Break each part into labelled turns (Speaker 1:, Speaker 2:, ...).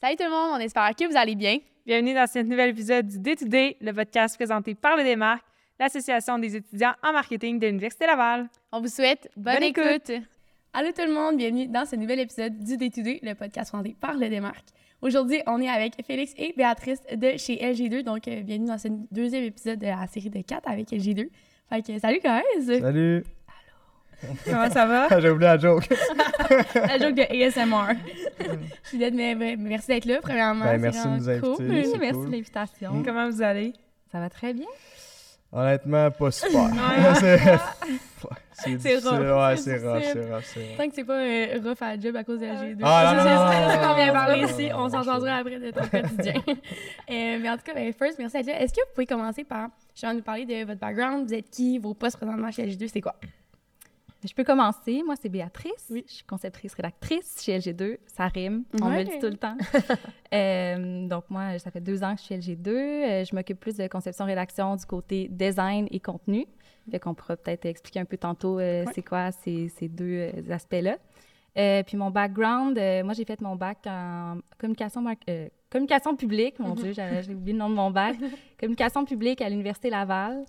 Speaker 1: Salut tout le monde, on espère que vous allez bien.
Speaker 2: Bienvenue dans ce nouvel épisode du Day-to-Day, le podcast présenté par le Démarque, l'Association des étudiants en marketing de l'Université Laval.
Speaker 1: On vous souhaite bonne,
Speaker 2: Bonne
Speaker 1: écoute.
Speaker 2: écoute.
Speaker 1: Allô tout le monde, bienvenue dans ce nouvel épisode du Day to Day, le podcast présenté par le Démarque. Aujourd'hui, on est avec Félix et Béatrice de chez LG2, donc euh, bienvenue dans ce deuxième épisode de la série de 4 avec LG2. Fait que salut guys!
Speaker 3: Salut!
Speaker 2: Comment ça va?
Speaker 3: J'ai oublié la joke.
Speaker 1: la joke de ASMR. Je suis dead, mais, mais merci d'être là, premièrement.
Speaker 3: Ben, merci de nous inviter.
Speaker 1: cool.
Speaker 4: merci
Speaker 3: cool.
Speaker 4: de l'invitation.
Speaker 2: Comment vous allez?
Speaker 4: Ça va très bien.
Speaker 3: Honnêtement, pas super.
Speaker 2: Ouais.
Speaker 3: c'est
Speaker 1: C'est rough,
Speaker 3: Ouais,
Speaker 1: c'est
Speaker 3: c'est rough, c'est rough, c'est rough.
Speaker 1: Tant que c'est pas euh, rough à la job à cause de LG2.
Speaker 3: Ah, non,
Speaker 1: Ça,
Speaker 3: non, non,
Speaker 1: qu'on vient
Speaker 3: non,
Speaker 1: parler
Speaker 3: non,
Speaker 1: ici.
Speaker 3: non,
Speaker 1: On s'en changera après de ton quotidien. Euh, mais en tout cas, ben, first, merci d'être là. Est-ce que vous pouvez commencer par, je vais nous parler de votre background, vous êtes qui, vos postes présentement chez LG2, c'est quoi?
Speaker 4: Je peux commencer. Moi, c'est Béatrice.
Speaker 1: Oui.
Speaker 4: Je suis conceptrice rédactrice chez LG2. Ça rime. On me le dit tout le temps. Euh, donc, moi, ça fait deux ans que je suis LG2. Euh, je m'occupe plus de conception-rédaction du côté design et contenu. Fait qu'on pourra peut-être expliquer un peu tantôt euh, c'est quoi ces, ces deux euh, aspects-là. Euh, puis mon background, moi, j'ai fait mon bac en communication, communication publique. Mon Dieu, j'ai oublié le nom de mon bac. communication publique à l'Université Laval.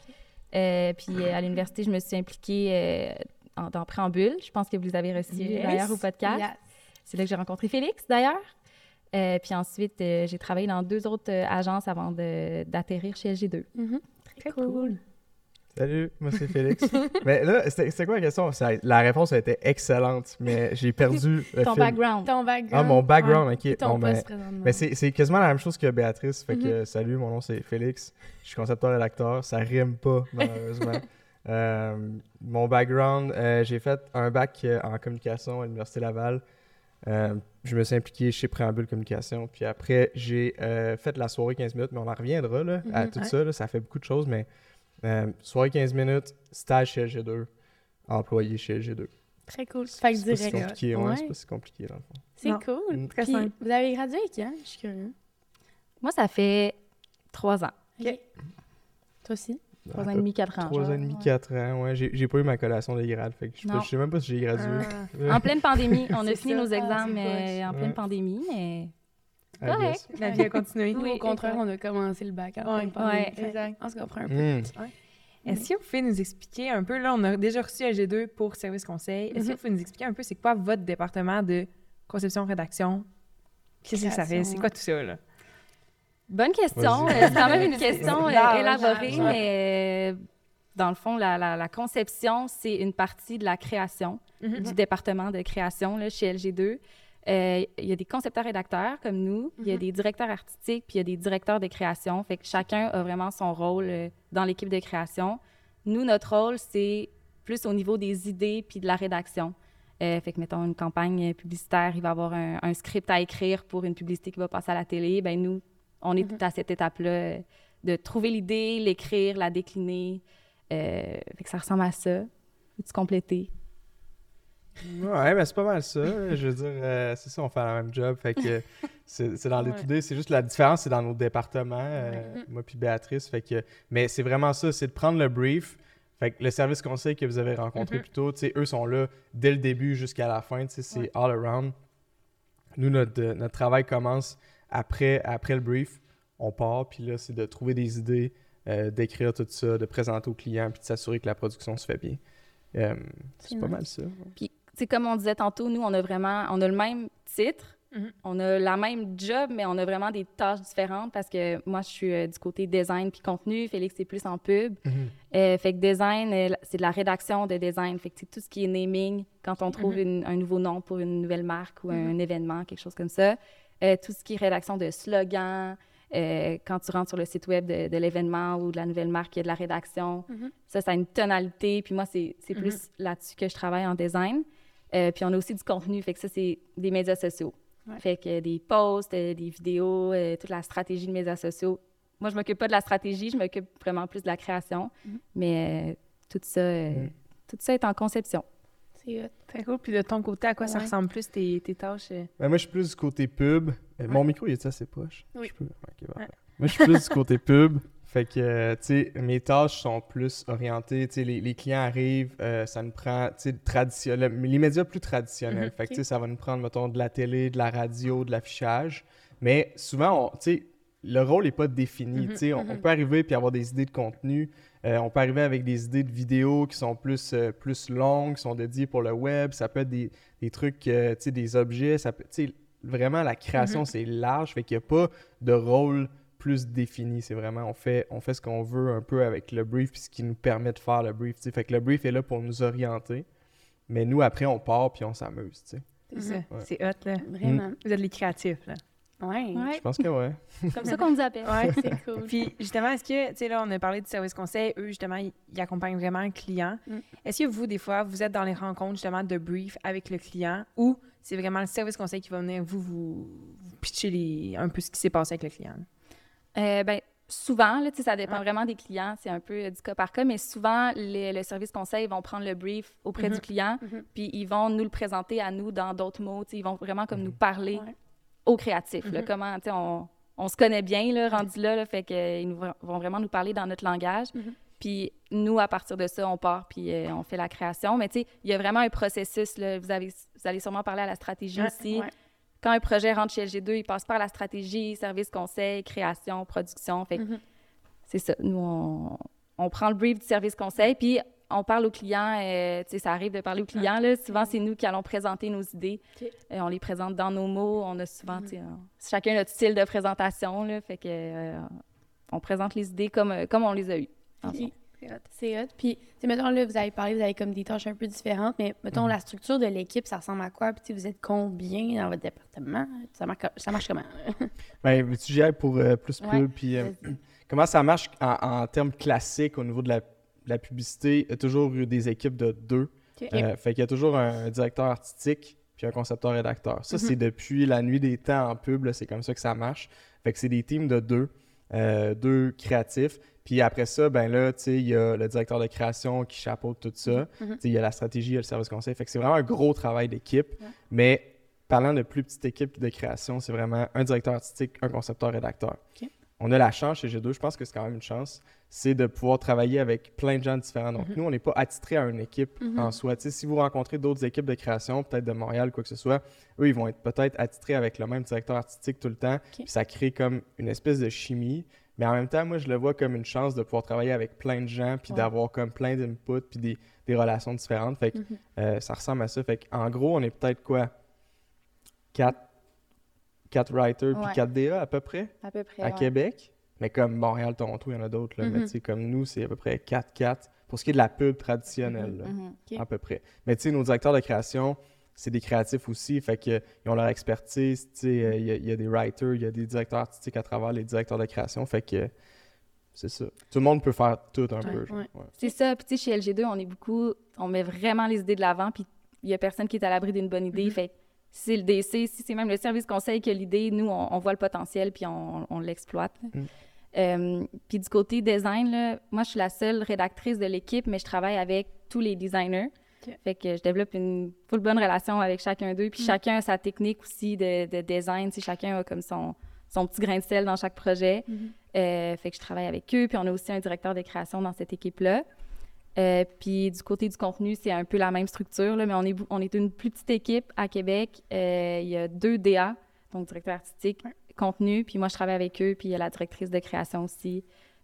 Speaker 4: Puis à l'université, je me suis impliquée en- dans Préambule. Je pense que vous les avez reçus
Speaker 1: Yes.
Speaker 4: d'ailleurs au podcast.
Speaker 1: Yes.
Speaker 4: C'est là que j'ai rencontré Félix, d'ailleurs. Euh, puis ensuite, euh, j'ai travaillé dans deux autres euh, agences avant de- d'atterrir chez LG2.
Speaker 1: Mhm. Très cool.
Speaker 3: Salut, moi c'est Félix. mais là, c'était c'était quoi la question? Ça- la réponse a été excellente, mais j'ai perdu le
Speaker 4: Ton background.
Speaker 1: Ton background.
Speaker 3: Ah, mon background, ok.
Speaker 1: Ton
Speaker 3: Bon, ben,
Speaker 1: poste.
Speaker 3: Mais c'est c'est quasiment la même chose que Béatrice. Fait que salut, mon nom c'est Félix. Je suis concepteur rédacteur. Ça rime pas, malheureusement. Euh, mon background, euh, j'ai fait un bac euh, en communication à l'Université Laval. Euh, je me suis impliqué chez Préambule Communication. Puis après, j'ai euh, fait la soirée 15 minutes, mais on en reviendra là, à
Speaker 1: Mhm.
Speaker 3: tout
Speaker 1: Ouais.
Speaker 3: ça. là. ça fait beaucoup de choses, mais euh, soirée 15 minutes, stage chez LG2, employé chez LG2.
Speaker 1: Très cool. Fait que
Speaker 3: C'est pas si compliqué, ouais, c'est pas si compliqué dans le fond.
Speaker 1: C'est cool.
Speaker 3: Mm.
Speaker 2: Très
Speaker 1: Puis,
Speaker 2: simple.
Speaker 1: vous avez gradué quand? Je suis curieux.
Speaker 4: Moi, ça fait trois ans.
Speaker 1: OK. Toi aussi?
Speaker 4: Trois ans et demi, quatre ans.
Speaker 3: Trois ans et demi, quatre ans, ouais. J'ai pas eu ma collation de grade, fait que je, sais pas-
Speaker 4: Non.
Speaker 3: je sais même pas si j'ai gradué.
Speaker 4: En pleine pandémie. On a fini
Speaker 1: ça.
Speaker 4: nos
Speaker 1: Ah,
Speaker 4: examens mais en pleine
Speaker 3: Ouais.
Speaker 4: pandémie, mais correct.
Speaker 2: La vie a continué.
Speaker 1: Nous,
Speaker 4: Oui,
Speaker 1: au contraire, on a commencé le bac en pleine pandémie.
Speaker 4: Ouais.
Speaker 2: Exact.
Speaker 1: On se comprend un peu.
Speaker 3: Hmm.
Speaker 2: Est-ce que vous pouvez nous expliquer un peu, là, on a déjà reçu LG2 pour service conseil. Est-ce que
Speaker 1: Mhm.
Speaker 2: vous pouvez nous expliquer un peu c'est quoi votre département de conception-rédaction? Qu'est-ce que ça fait? C'est quoi tout ça, là?
Speaker 4: Bonne question. C'est quand même une question euh, élaborée,
Speaker 1: large.
Speaker 4: mais euh, dans le fond, la, la- la conception, c'est une partie de la création,
Speaker 2: Mhm.
Speaker 4: du département de création là, chez LG2. Euh, Il y a des concepteurs-rédacteurs comme nous, il y a
Speaker 1: Mhm.
Speaker 4: des directeurs artistiques, puis il y a des directeurs de création. Fait que chacun a vraiment son rôle dans l'équipe de création. Nous, notre rôle, c'est plus au niveau des idées puis de la rédaction. Euh, fait que, mettons, une campagne publicitaire, il va y avoir un, un script à écrire pour une publicité qui va passer à la télé. Ben nous, on est
Speaker 1: Mhm.
Speaker 4: à cette étape-là de trouver l'idée, l'écrire, la décliner. Euh, fait que ça ressemble à ça. Peux-tu compléter?
Speaker 3: Ouais, mais c'est pas mal ça. Je veux dire, euh, c'est ça, on fait le même job. Fait que c'est dans
Speaker 1: Ouais.
Speaker 3: l'étude. C'est juste la différence, c'est dans nos départements, euh,
Speaker 1: Ouais.
Speaker 3: moi puis Béatrice. Fait que, mais c'est vraiment ça, c'est de prendre le brief. Fait que le service conseil que vous avez rencontré
Speaker 1: Mhm.
Speaker 3: plus tôt, tu eux sont là dès le début jusqu'à la fin. tu C'est
Speaker 1: Ouais.
Speaker 3: all around. Nous, notre, euh, notre travail commence après, après le brief. On part, puis là, c'est de trouver des idées, euh, d'écrire tout ça, de présenter aux clients, puis de s'assurer que la production se fait bien. Euh, c'est pas
Speaker 1: nice.
Speaker 3: mal ça.
Speaker 4: Puis, c'est comme on disait tantôt, nous, on a vraiment, on a le même titre,
Speaker 2: Mhm.
Speaker 4: on a la même job, mais on a vraiment des tâches différentes parce que moi, je suis euh, du côté design puis contenu, Félix, c'est plus en pub. Euh, fait que design, c'est de la rédaction de design. Fait que c'est tout ce qui est naming, quand on trouve une- un nouveau nom pour une nouvelle marque ou un événement, quelque chose comme ça. Euh, tout ce qui est rédaction de slogans, euh, quand tu rentres sur le site web de, de l'événement ou de la nouvelle marque, il y a de la rédaction.
Speaker 1: Mhm.
Speaker 4: Ça, ça a une tonalité. Puis moi, c'est c'est plus là-dessus que je travaille en design. Euh, puis on a aussi du contenu. Fait que ça, c'est des médias sociaux.
Speaker 1: Ouais.
Speaker 4: Fait que des posts, euh, des vidéos, euh, toute la stratégie de médias sociaux. Moi, je m'occupe pas de la stratégie, je m'occupe vraiment plus de la création.
Speaker 1: Mhm.
Speaker 4: Mais euh, tout ça, euh,
Speaker 3: Mhm.
Speaker 4: tout ça est en conception.
Speaker 1: C'est.
Speaker 2: Très cool. Puis de ton côté, à quoi ça ressemble plus tes, tes tâches? euh?
Speaker 3: Ben, moi, je suis plus du côté pub. Euh, Mon micro, il est assez poche?
Speaker 1: Oui.
Speaker 3: Je peux-.
Speaker 2: Ouais.
Speaker 3: Moi, je suis plus du côté pub. Fait que, euh, tu sais, mes tâches sont plus orientées. Tu sais, les, les clients arrivent, euh, ça nous prend, tu sais, traditionnel, les médias plus traditionnels.
Speaker 2: Mhm,
Speaker 3: fait que, tu sais, ça va nous prendre, mettons, de la télé, de la radio, de l'affichage. Mais souvent, on- tu sais, le rôle n'est pas défini.
Speaker 1: Mhm,
Speaker 3: tu sais, on, on
Speaker 1: mhm.
Speaker 3: peut arriver puis avoir des idées de contenu. Euh, on peut arriver avec des idées de vidéos qui sont plus, euh, plus longues, qui sont dédiées pour le web. Ça peut être des, des trucs, euh, tu sais, des objets. Ça peut, tu sais, vraiment, la création,
Speaker 1: Mhm.
Speaker 3: c'est large. Fait qu'il n'y a pas de rôle plus défini. C'est vraiment, on fait, on fait ce qu'on veut un peu avec le brief puis ce qui nous permet de faire le brief. Fait que le brief est là pour nous orienter. Mais nous, après, on part puis on s'amuse. tu sais.
Speaker 2: C'est ça.
Speaker 3: Ouais.
Speaker 2: C'est hot, là.
Speaker 1: Vraiment.
Speaker 2: Vous êtes les créatifs, là.
Speaker 1: Ouais.
Speaker 4: Ouais,
Speaker 3: Je pense que ouais.
Speaker 4: comme ça qu'on nous appelle.
Speaker 2: Ouais.
Speaker 1: C'est cool.
Speaker 2: Puis justement, est-ce que, tu sais, là, on a parlé du service conseil, eux, justement, ils, ils accompagnent vraiment le client.
Speaker 1: Mm.
Speaker 2: Est-ce que vous, des fois, vous êtes dans les rencontres, justement, de brief avec le client ou c'est vraiment le service conseil qui va venir vous, vous, vous pitcher les- un peu ce qui s'est passé avec le client?
Speaker 4: Euh, ben, souvent, là, tu sais, ça dépend
Speaker 2: Ouais.
Speaker 4: vraiment des clients, c'est un peu euh, du cas par cas, mais souvent, les- le service conseil vont prendre le brief auprès du client,
Speaker 1: Mhm.
Speaker 4: puis ils vont nous le présenter à nous dans d'autres mots, tu sais, ils vont vraiment comme
Speaker 3: Mhm.
Speaker 4: nous parler
Speaker 1: Ouais.
Speaker 4: Aux créatifs, là,
Speaker 1: Mhm.
Speaker 4: comment, tu sais, on, on se connaît bien, là, rendu là, là, fait qu'ils nous vont- vraiment nous parler dans notre langage.
Speaker 1: Mhm.
Speaker 4: Puis nous, à partir de ça, on part puis euh, on fait la création. Mais tu sais, il y a vraiment un processus. Là. Vous, avez, vous allez sûrement parler à la stratégie
Speaker 2: Ouais,
Speaker 4: aussi.
Speaker 1: ouais.
Speaker 4: Quand un projet rentre chez LG2, il passe par la stratégie, service conseil, création, production. Fait que c'est ça. Nous, on, on prend le brief du service conseil, puis on parle aux clients. euh, tu sais, ça arrive de parler aux clients. Là. Souvent, c'est nous qui allons présenter nos idées. Euh, on les présente dans nos mots. On a souvent, chacun notre style de présentation. Là, fait que euh, on présente les idées comme, comme on les a eues.
Speaker 1: C'est hot. Puis, mettons, là, vous avez parlé, vous avez comme des tâches un peu différentes, mais mettons,
Speaker 3: Mhm.
Speaker 1: la structure de l'équipe, ça ressemble à quoi? Puis, vous êtes combien dans votre département? Ça marche, ça marche comment?
Speaker 3: Ben, veux-tu pour euh, plus
Speaker 1: Ouais,
Speaker 3: pub? Puis, euh, comment ça marche en, en termes classiques au niveau de la, la publicité? A toujours eu des équipes de deux.
Speaker 1: Ok.
Speaker 3: Euh, fait qu'il y a toujours un directeur artistique puis un concepteur-rédacteur. Ça,
Speaker 1: Mhm.
Speaker 3: c'est depuis la nuit des temps en pub, c'est comme ça que ça marche. Fait que c'est des teams de deux, euh, deux créatifs. Puis après ça, ben là, tu sais, il y a le directeur de création qui chapeaute tout ça.
Speaker 1: Mhm.
Speaker 3: Tu sais, Il y a la stratégie, il y a le service conseil. Fait que c'est vraiment un gros travail d'équipe.
Speaker 1: Ouais.
Speaker 3: Mais parlant de plus petite équipe de création, c'est vraiment un directeur artistique, un concepteur-rédacteur. On a la chance chez G2, je pense que c'est quand même une chance, c'est de pouvoir travailler avec plein de gens différents. Donc,
Speaker 1: Mhm.
Speaker 3: nous, on n'est pas attitrés à une équipe
Speaker 1: Mhm.
Speaker 3: en soi. Si vous rencontrez d'autres équipes de création, peut-être de Montréal quoi que ce soit, eux, ils vont être peut-être attitrés avec le même directeur artistique tout le temps. Puis ça crée comme une espèce de chimie. Mais en même temps, moi, je le vois comme une chance de pouvoir travailler avec plein de gens, puis
Speaker 1: Ouais.
Speaker 3: d'avoir comme plein d'inputs, puis des, des relations différentes. Fait que
Speaker 1: Mhm.
Speaker 3: euh, ça ressemble à ça. Fait en gros, on est peut-être quoi? Quatre, quatre writers puis
Speaker 4: Ouais.
Speaker 3: quatre DA à peu près
Speaker 4: À peu près.
Speaker 3: à. Québec. Mais comme Montréal, Toronto, il y en a d'autres. là. Mais
Speaker 1: Mhm.
Speaker 3: tu sais, comme nous, c'est à peu près 4-4 pour ce qui est de la pub traditionnelle. là,
Speaker 4: Mhm.
Speaker 3: À peu près. Mais tu sais, nos directeurs de création, c'est des créatifs aussi. Fait que, ils ont leur expertise. Tu sais, euh, il y, a- il y a des writers, il y a des directeurs artistiques à travers les directeurs de création. Fait que c'est ça. Tout le monde peut faire tout un peu. genre.
Speaker 1: ouais.
Speaker 3: Ouais.
Speaker 4: C'est ça. Puis, tu sais, chez LG2, on est beaucoup, on met vraiment les idées de l'avant, puis il y a personne qui est à l'abri d'une bonne idée.
Speaker 1: Mhm.
Speaker 4: Fait si c'est le DC, si c'est même le service conseil qui a l'idée, nous, on, on voit le potentiel, puis on, on l'exploite.
Speaker 3: Mhm.
Speaker 4: Euh, puis du côté design, là, moi, je suis la seule rédactrice de l'équipe, mais je travaille avec tous les designers.
Speaker 1: Ok.
Speaker 4: Fait que je développe une full bonne relation avec chacun d'eux. Puis
Speaker 1: Mhm.
Speaker 4: chacun a sa technique aussi de, de design. Tu sais, chacun a comme son, son petit grain de sel dans chaque projet.
Speaker 1: Mhm.
Speaker 4: Euh, fait que je travaille avec eux. Puis on a aussi un directeur de création dans cette équipe-là. Euh, puis du côté du contenu, c'est un peu la même structure, là, mais on est, on est une plus petite équipe à Québec. Euh, Il y a deux DA, donc directeur artistique, contenu, puis moi je travaille avec eux, puis il y a la directrice de création aussi.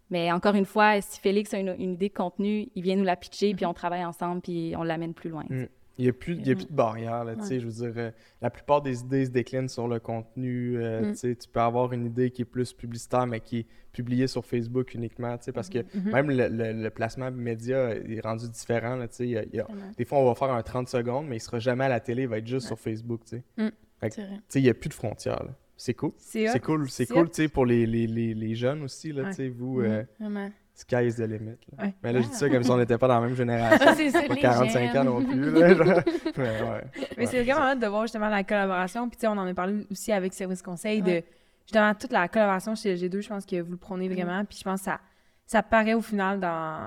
Speaker 4: Mais encore une fois, si Félix a une, une idée de contenu, il vient nous la pitcher, puis on travaille ensemble, puis on l'amène plus loin.
Speaker 3: Mm. Il n'y a, plus- il y a plus de barrières. Là,
Speaker 1: Ouais.
Speaker 3: Je veux dire, euh, la plupart des idées se déclinent sur le contenu. euh,
Speaker 1: Mm.
Speaker 3: tu peux avoir une idée qui est plus publicitaire, mais qui est publiée sur Facebook uniquement. Parce que
Speaker 1: Mhm.
Speaker 3: même le, le- le placement média est rendu différent. Là, tu sais, il y a- il y a-
Speaker 1: Vraiment.
Speaker 3: des fois, on va faire un 30 secondes, mais il ne sera jamais à la télé, il va être juste sur Facebook. tu sais. Sais, Il n'y a plus de frontières. là. C'est cool.
Speaker 2: C'est
Speaker 3: cool, c'est cool tu sais, pour les, les, les, les jeunes aussi. Là,
Speaker 2: Ouais.
Speaker 3: tu sais, Vous,
Speaker 1: Mhm.
Speaker 3: euh,
Speaker 1: Vraiment.
Speaker 3: Sky is the limit. là.
Speaker 2: Ouais.
Speaker 3: Mais là, je dis ça comme si on n'était pas dans la même génération.
Speaker 1: c'est ça,
Speaker 3: pas
Speaker 1: les
Speaker 3: 45 ans non plus. Là, genre. Ouais, ouais.
Speaker 2: Mais c'est vraiment hâte de voir justement la collaboration. Puis, tu sais, on en a parlé aussi avec Service Conseil
Speaker 1: Ouais.
Speaker 2: de justement toute la collaboration chez LG2. Je pense que vous le prenez vraiment. Puis, je pense que ça, ça paraît au final dans,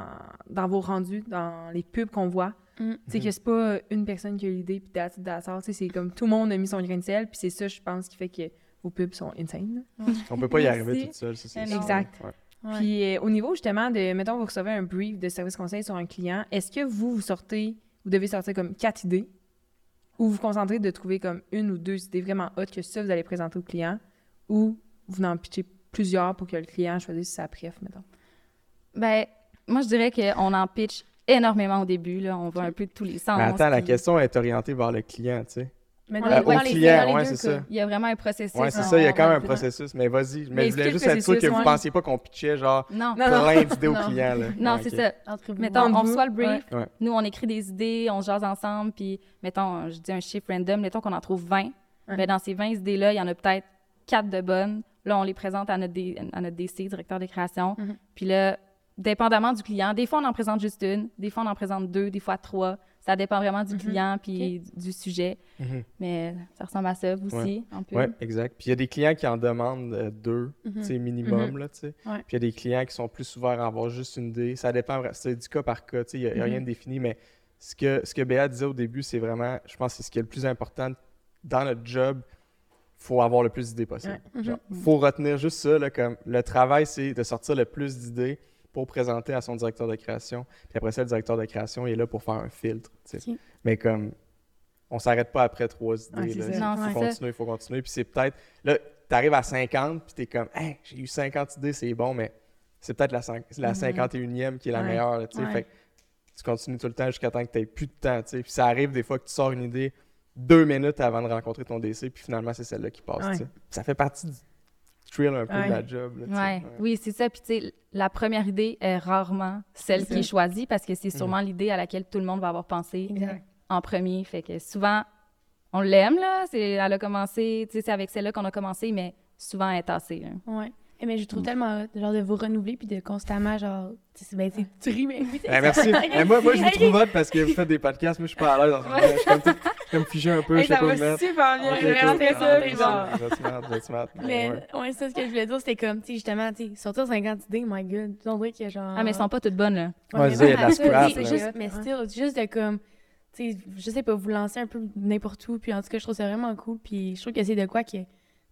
Speaker 2: dans vos rendus, dans les pubs qu'on voit.
Speaker 1: Mm.
Speaker 2: Tu sais, que c'est pas une personne qui a l'idée, puis all. Tu sais, c'est comme tout le monde a mis son grain de sel. Puis, c'est ça, je pense, qui fait que vos pubs sont insane. là.
Speaker 3: On peut pas y arriver toute seule, ça, c'est
Speaker 1: Ah.
Speaker 2: Exact.
Speaker 3: Ouais.
Speaker 1: Ouais.
Speaker 2: Puis euh, au niveau justement de, mettons, vous recevez un brief de service conseil sur un client, est-ce que vous, vous sortez, vous devez sortir comme quatre idées? Ou vous vous concentrez de trouver comme une ou deux idées vraiment hautes que ça, vous allez présenter au client? Ou vous en pitchez plusieurs pour que le client choisisse sa préf, mettons?
Speaker 4: Ben, moi, je dirais qu'on en pitch énormément au début. Là. On va un peu de tous les sens.
Speaker 3: Mais attends, la
Speaker 4: puis
Speaker 3: question est orientée vers le client, tu sais.
Speaker 1: Mais dans
Speaker 4: est
Speaker 1: les-
Speaker 4: pas
Speaker 1: dans
Speaker 3: au
Speaker 1: les-
Speaker 3: client,
Speaker 1: dans les
Speaker 3: ouais,
Speaker 1: deux
Speaker 3: c'est ça.
Speaker 4: Il y a vraiment un processus.
Speaker 3: Ouais, c'est ça, il y a quand même un processus. Mais vas-y, mais,
Speaker 2: Mais
Speaker 3: je voulais juste être sûr que vous
Speaker 2: ouais.
Speaker 3: pensiez pas qu'on pitchait genre
Speaker 4: Non,
Speaker 2: Non, non.
Speaker 3: plein d'idées aux clients, là.
Speaker 4: non,
Speaker 3: Ouais,
Speaker 4: c'est ça.
Speaker 1: Entre vous.
Speaker 4: Mettons,
Speaker 2: Entre
Speaker 4: on
Speaker 2: vous,
Speaker 4: reçoit le brief.
Speaker 3: ouais.
Speaker 4: Nous, on écrit des idées, on se jase ensemble, puis mettons, je dis un chiffre random, mettons qu'on en trouve 20.
Speaker 2: Ouais.
Speaker 4: Ben, dans ces 20 idées-là, il y en a peut-être 4 de bonnes. Là, on les présente à notre, D- à notre DC, directeur de création.
Speaker 1: Mhm.
Speaker 4: Puis là, dépendamment du client, des fois, on en présente juste une, des fois, on en présente deux, des fois trois. Ça dépend vraiment du
Speaker 1: Mhm.
Speaker 4: client puis du- du sujet.
Speaker 3: Mhm.
Speaker 4: Mais ça ressemble à ça aussi, un peu.
Speaker 3: Ouais, exact. Puis il y a des clients qui en demandent euh, deux,
Speaker 1: Mhm.
Speaker 3: tu sais, minimum, là, tu sais.
Speaker 1: Ouais.
Speaker 3: Puis il y a des clients qui sont plus ouverts à avoir juste une idée. Ça dépend, c'est du cas par cas, tu sais, il n'y a, il y a rien de défini, mais ce que, ce que Béa disait au début, c'est vraiment, je pense c'est ce qui est le plus important dans notre job. faut avoir le plus d'idées possible.
Speaker 1: Ouais.
Speaker 3: Genre, faut retenir juste ça, là, comme le travail, c'est de sortir le plus d'idées pour présenter à son directeur de création. Puis après ça, le directeur de création est là pour faire un filtre. Mais comme on s'arrête pas après trois idées. Il faut continuer, il faut continuer. Puis c'est peut-être. Là, tu arrives à 50, puis tu es comme, hey, j'ai eu 50 idées, c'est bon, mais c'est peut-être la, cin- la
Speaker 1: Mhm.
Speaker 3: 51e qui est la
Speaker 2: Ouais.
Speaker 3: meilleure. là, tu sais.
Speaker 1: Ouais.
Speaker 3: Fait que tu continues tout le temps jusqu'à temps que tu n'aies plus de temps. Puis ça arrive des fois que tu sors une idée deux minutes avant de rencontrer ton DC, puis finalement, c'est celle-là qui passe.
Speaker 2: Ouais.
Speaker 3: Ça fait partie du thrill un peu
Speaker 2: Ouais.
Speaker 3: de la job. là.
Speaker 4: Ouais.
Speaker 3: Ouais.
Speaker 4: Oui, c'est ça. Puis, tu sais, la première idée est rarement celle qui est choisie parce que c'est sûrement l'idée à laquelle tout le monde va avoir pensé
Speaker 1: Exact.
Speaker 4: en premier. Fait que souvent, on l'aime, là. C'est, elle a commencé, tu sais, c'est avec celle-là qu'on a commencé, mais souvent, elle est tassée. là.
Speaker 1: Ouais. Eh, mais je
Speaker 3: Mm.
Speaker 1: trouve tellement hot, genre de vous renouveler puis de constamment genre tu sais, ben, c'est tu ris mais
Speaker 3: Ben, merci. Mais moi, moi, je vous trouve hot parce que vous faites des podcasts. Moi, je suis pas à l'aise dans ce. Je suis comme, comme figé un peu. Je sais
Speaker 2: ça
Speaker 3: pas où me mettre.
Speaker 2: super bien. Ça,
Speaker 3: Ah, je
Speaker 2: genre...
Speaker 3: vais je vais te mettre.
Speaker 1: Mais
Speaker 3: Ouais.
Speaker 1: ouais, c'est ça ce que je voulais dire, c'était comme tu sais justement, tu sais, sortir 50 idées, my god, on dirait que genre
Speaker 4: Ah, mais elles sont pas toutes bonnes, là.
Speaker 3: Ouais,
Speaker 1: mais
Speaker 3: c'est ça, la scrap,
Speaker 1: juste mais juste de comme tu sais, je sais pas, vous lancer un peu n'importe où puis en tout cas, je trouve ça vraiment cool puis je trouve que c'est de quoi que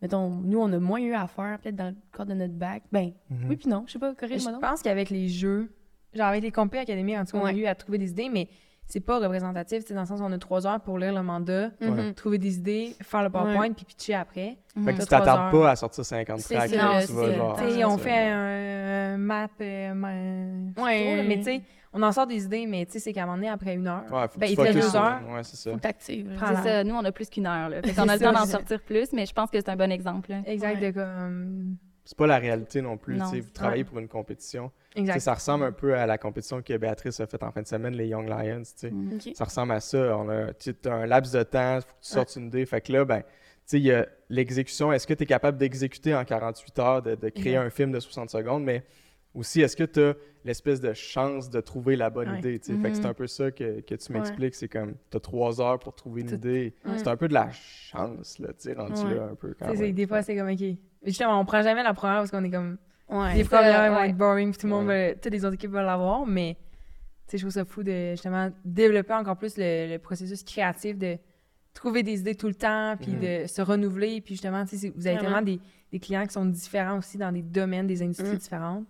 Speaker 1: mettons nous on a moins eu à faire peut-être dans le cadre de notre bac. Ben
Speaker 3: Mhm.
Speaker 1: oui puis non, je sais pas,
Speaker 2: Je
Speaker 1: corrige-moi donc.
Speaker 2: pense qu'avec les jeux, genre avec les compés académiques, en tout cas, on a eu à trouver des idées, mais c'est pas représentatif, tu sais, dans le sens où on a trois heures pour lire le mandat,
Speaker 1: Mhm.
Speaker 2: trouver des idées, faire le PowerPoint, puis pitcher après.
Speaker 3: Fait que
Speaker 2: T'as
Speaker 3: tu t'attardes pas à sortir 50
Speaker 1: C'est
Speaker 3: tracks.
Speaker 1: c'est
Speaker 3: tu vas
Speaker 1: ça.
Speaker 3: genre.
Speaker 2: Tu sais,
Speaker 3: c'est
Speaker 2: on fait un, un map, euh, ma-
Speaker 1: Ouais.
Speaker 2: là, mais tu sais, on en sort des idées, mais tu sais, c'est qu'à un moment donné, après une heure,
Speaker 3: Ouais, faut que
Speaker 2: ben,
Speaker 3: tu
Speaker 2: il
Speaker 3: focuses
Speaker 2: deux heures.
Speaker 3: Ouais, c'est ça.
Speaker 1: Faut t'actives.
Speaker 4: C'est ça. Nous, on a plus qu'une heure, là. Fait qu'on a le temps d'en sortir plus, mais je pense que c'est un bon exemple, là.
Speaker 2: exact,
Speaker 1: Ouais.
Speaker 2: de comme...
Speaker 3: C'est pas la réalité non plus.
Speaker 4: Non.
Speaker 3: Vous travaillez pour une compétition.
Speaker 2: Exact.
Speaker 3: Ça ressemble un peu à la compétition que Béatrice a faite en fin de semaine, les Young Lions. tu sais.
Speaker 4: Mm.
Speaker 1: OK.
Speaker 3: Ça ressemble à ça. On a tu as un laps de temps, faut que tu sortes une idée. Fait que là, ben, tu sais, il y a l'exécution. Est-ce que tu es capable d'exécuter en 48 heures, de, de créer un film de 60 secondes, mais aussi, est-ce que tu as l'espèce de chance de trouver la bonne
Speaker 2: Ouais.
Speaker 3: idée? Fait que c'est
Speaker 4: Mhm.
Speaker 3: un peu ça que, que tu
Speaker 1: Ouais.
Speaker 3: m'expliques. C'est comme, tu as trois heures pour trouver une
Speaker 2: Tout-
Speaker 3: idée.
Speaker 1: Ouais.
Speaker 3: C'est un peu de la chance, là, tu sais, rendu
Speaker 1: Ouais.
Speaker 3: là un peu. Quand même.
Speaker 2: des fois, c'est comme, OK. Justement, on prend jamais la première parce qu'on est comme...
Speaker 1: Ouais.
Speaker 2: les premières vont
Speaker 4: ouais.
Speaker 2: être boring, puis tout le monde
Speaker 3: Ouais.
Speaker 2: veut... Toutes les autres équipes veulent l'avoir, mais... Tu sais, je trouve ça fou de, justement, développer encore plus le, le processus créatif de trouver des idées tout le temps, puis
Speaker 3: Mhm.
Speaker 2: de se renouveler, puis justement, tu sais, c'est- vous avez
Speaker 1: Vraiment.
Speaker 2: tellement des, des clients qui sont différents aussi dans des domaines, des industries
Speaker 1: Mhm.
Speaker 2: différentes.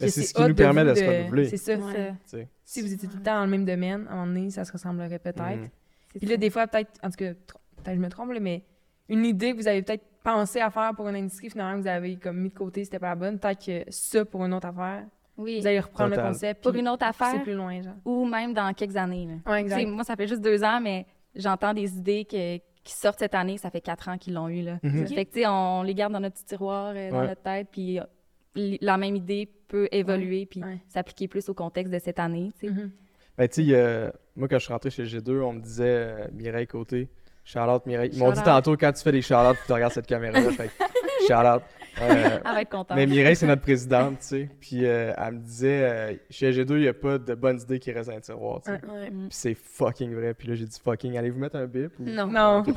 Speaker 2: Que
Speaker 3: c'est ce qui nous permet de se renouveler.
Speaker 2: C'est ça.
Speaker 1: Ouais.
Speaker 2: Si vous étiez tout le temps dans le même domaine, à un moment donné, ça se ressemblerait peut-être.
Speaker 4: C'est
Speaker 2: Puis
Speaker 4: ça.
Speaker 2: là, des fois, peut-être, en tout cas, tr- peut-être que je me trompe, là, mais une idée que vous avez peut-être pensé à faire pour une industrie, finalement, vous avez comme mis de côté, c'était pas la bonne. Peut-être que ça, pour une autre affaire,
Speaker 4: Oui.
Speaker 2: vous allez reprendre
Speaker 3: Total.
Speaker 2: le concept.
Speaker 4: Pour une autre affaire
Speaker 2: plus loin, genre.
Speaker 4: ou même dans quelques années, là.
Speaker 2: Ouais,
Speaker 4: moi, ça fait juste deux ans, mais j'entends des idées que- qui sortent cette année. Ça fait quatre ans qu'ils l'ont eu. Là. Fait que, tu sais, on les garde dans notre petit tiroir, euh, dans
Speaker 3: Ouais.
Speaker 4: notre tête, puis la même idée peut évoluer puis
Speaker 2: Ouais.
Speaker 4: s'appliquer plus au contexte de cette année. tu sais.
Speaker 2: Mhm.
Speaker 3: Ben, tu sais, moi, quand je suis rentré chez G2, on me disait euh, Mireille Côté. Shout-out Mireille. Ils m'ont dit tantôt quand tu fais des shout-outs, tu regardes cette caméra-là. fait shout-out. Euh,
Speaker 4: Elle va être contente.
Speaker 3: mais Mireille, c'est notre présidente, tu sais. Puis euh, elle me disait euh, chez G2, il n'y a pas de bonnes idées qui restent dans le tiroir, tu sais.
Speaker 2: Ouais.
Speaker 1: Ouais.
Speaker 3: Puis c'est fucking vrai. Puis là, j'ai dit fucking. Allez-vous mettre un bip ou?
Speaker 1: Non.
Speaker 2: Non.
Speaker 3: Je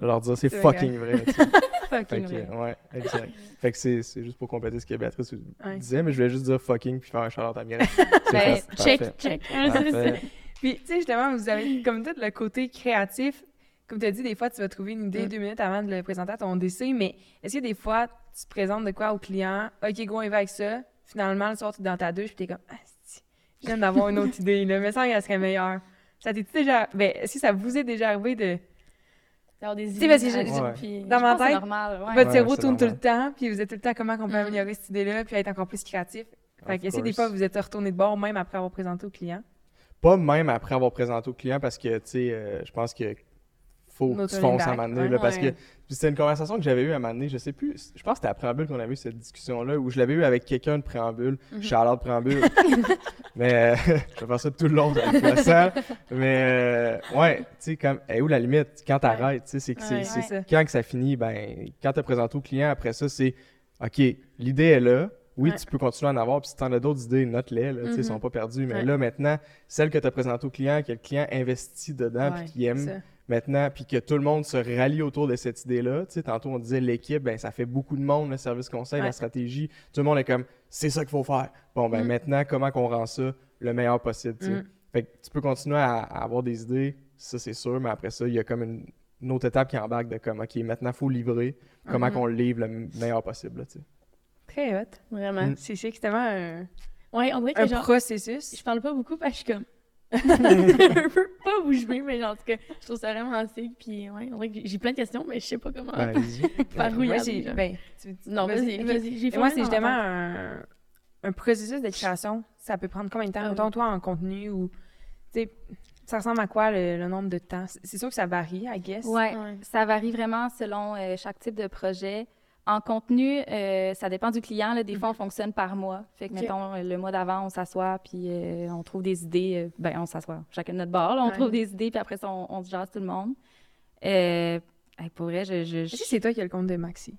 Speaker 3: vais leur dire, c'est
Speaker 2: C'est
Speaker 3: fucking vrai. tu sais. Fait
Speaker 4: Fucking
Speaker 3: ouais, exact. Fait que c'est c'est juste pour compléter ce que Béatrice
Speaker 2: Ouais.
Speaker 3: disait, mais je voulais juste dire fucking puis faire un shout-out à Mireille.
Speaker 4: Ben.
Speaker 1: Check,
Speaker 3: Parfait.
Speaker 1: check.
Speaker 3: Parfait.
Speaker 2: Puis, tu sais, justement, vous avez comme tout le côté créatif. Comme tu as dit, des fois, tu vas trouver une idée
Speaker 3: Mm.
Speaker 2: deux minutes avant de le présenter à ton DC, mais est-ce que des fois, tu te présentes de quoi au client? OK, go, on y va avec ça. Finalement, le soir, tu es dans ta douche, puis t'es comme, ah, si, je viens d'avoir une autre idée, là, mais ça, elle serait meilleure. Ça t'est déjà. Ben, est-ce que ça vous est déjà arrivé de
Speaker 1: D'avoir des
Speaker 2: sais, parce que
Speaker 1: idées,
Speaker 2: j'ai-
Speaker 3: Ouais.
Speaker 1: puis-
Speaker 2: Dans ma tête,
Speaker 4: normal, ouais.
Speaker 2: Votre cerveau tourne tout le temps, puis vous êtes tout le temps comment on peut
Speaker 4: Mm.
Speaker 2: améliorer cette idée-là, puis être encore plus créatif. Fait que des fois vous êtes retourné de bord, même après avoir présenté au client.
Speaker 3: Pas même après avoir présenté au client parce que, tu sais, euh, je pense que faut que tu fonces à un moment donné, là, parce que c'était une conversation que j'avais eue à un moment donné, je sais plus, je pense que c'était à Préambule qu'on avait eu cette discussion-là, où je l'avais eu avec quelqu'un de Préambule,
Speaker 1: Mhm.
Speaker 3: Charlotte Préambule, mais euh, je vais faire ça tout le long, ça mais euh, ouais, tu sais, comme, est où la limite? Quand t'arrêtes, tu sais, c'est que c'est-
Speaker 1: Ouais.
Speaker 3: c'est
Speaker 2: C'est
Speaker 3: quand que ça finit, ben, quand tu as présenté au client, après ça, c'est OK, l'idée est là. Oui,
Speaker 1: Ouais.
Speaker 3: tu peux continuer à en avoir. Puis si tu en as d'autres idées, note-les. Là,
Speaker 1: Mhm.
Speaker 3: Ils sont pas perdus. Mais
Speaker 1: Ouais.
Speaker 3: là, maintenant, celle que tu as présentée au client, que le client investit dedans, puis qu'il aime. Maintenant, puis que tout le monde se rallie autour de cette idée-là. Tu sais, tantôt, on disait l'équipe, ben, ça fait beaucoup de monde, le service conseil,
Speaker 2: Ouais.
Speaker 3: la stratégie. Tout le monde est comme, c'est ça qu'il faut faire. Bon, ben
Speaker 1: Mhm.
Speaker 3: maintenant, comment qu'on rend ça le meilleur possible? tu sais?
Speaker 2: Mhm.
Speaker 3: Fait que tu peux continuer à, à avoir des idées, ça c'est sûr, mais après ça, il y a comme une, une autre étape qui embarque de comme, OK, maintenant, il faut livrer. Comment
Speaker 1: Mhm.
Speaker 3: qu'on le livre le meilleur possible, là, tu sais.
Speaker 2: Très hot.
Speaker 1: Vraiment.
Speaker 3: Mm.
Speaker 2: C'est c'est tellement un,
Speaker 1: Ouais, on dirait que
Speaker 2: un
Speaker 1: genre,
Speaker 2: processus.
Speaker 1: je parle pas beaucoup parce que je suis comme. Un peu pas bouger, mais genre, en tout cas, je trouve ça vraiment sick. Puis, ouais, j'ai plein de questions, mais je sais pas comment.
Speaker 3: Ouais.
Speaker 1: Par où
Speaker 2: Moi, j'ai- ben, tu- tu-
Speaker 1: Non, vas-y, vas-y.
Speaker 2: Et Moi, c'est justement un, un processus de création. Ça peut prendre combien de temps?
Speaker 1: Ah oui.
Speaker 2: toi, en contenu ou. Tu sais, ça ressemble à quoi le, le nombre de temps? C'est c'est sûr que ça varie, I guess.
Speaker 4: Ouais,
Speaker 1: Ouais.
Speaker 4: ça varie vraiment selon euh, chaque type de projet. En contenu, euh, ça dépend du client. Là. Des fois, on fonctionne par mois. Fait que, mettons, le mois d'avant, on s'assoit, puis euh, on trouve des idées. euh, ben, on s'assoit chacun de notre bord. là, on
Speaker 2: Ouais.
Speaker 4: trouve des idées, puis après ça, on, on se jase tout le monde. Euh, hey, pour vrai, je... je,
Speaker 2: Est-ce que c'est toi qui as le compte de Maxi?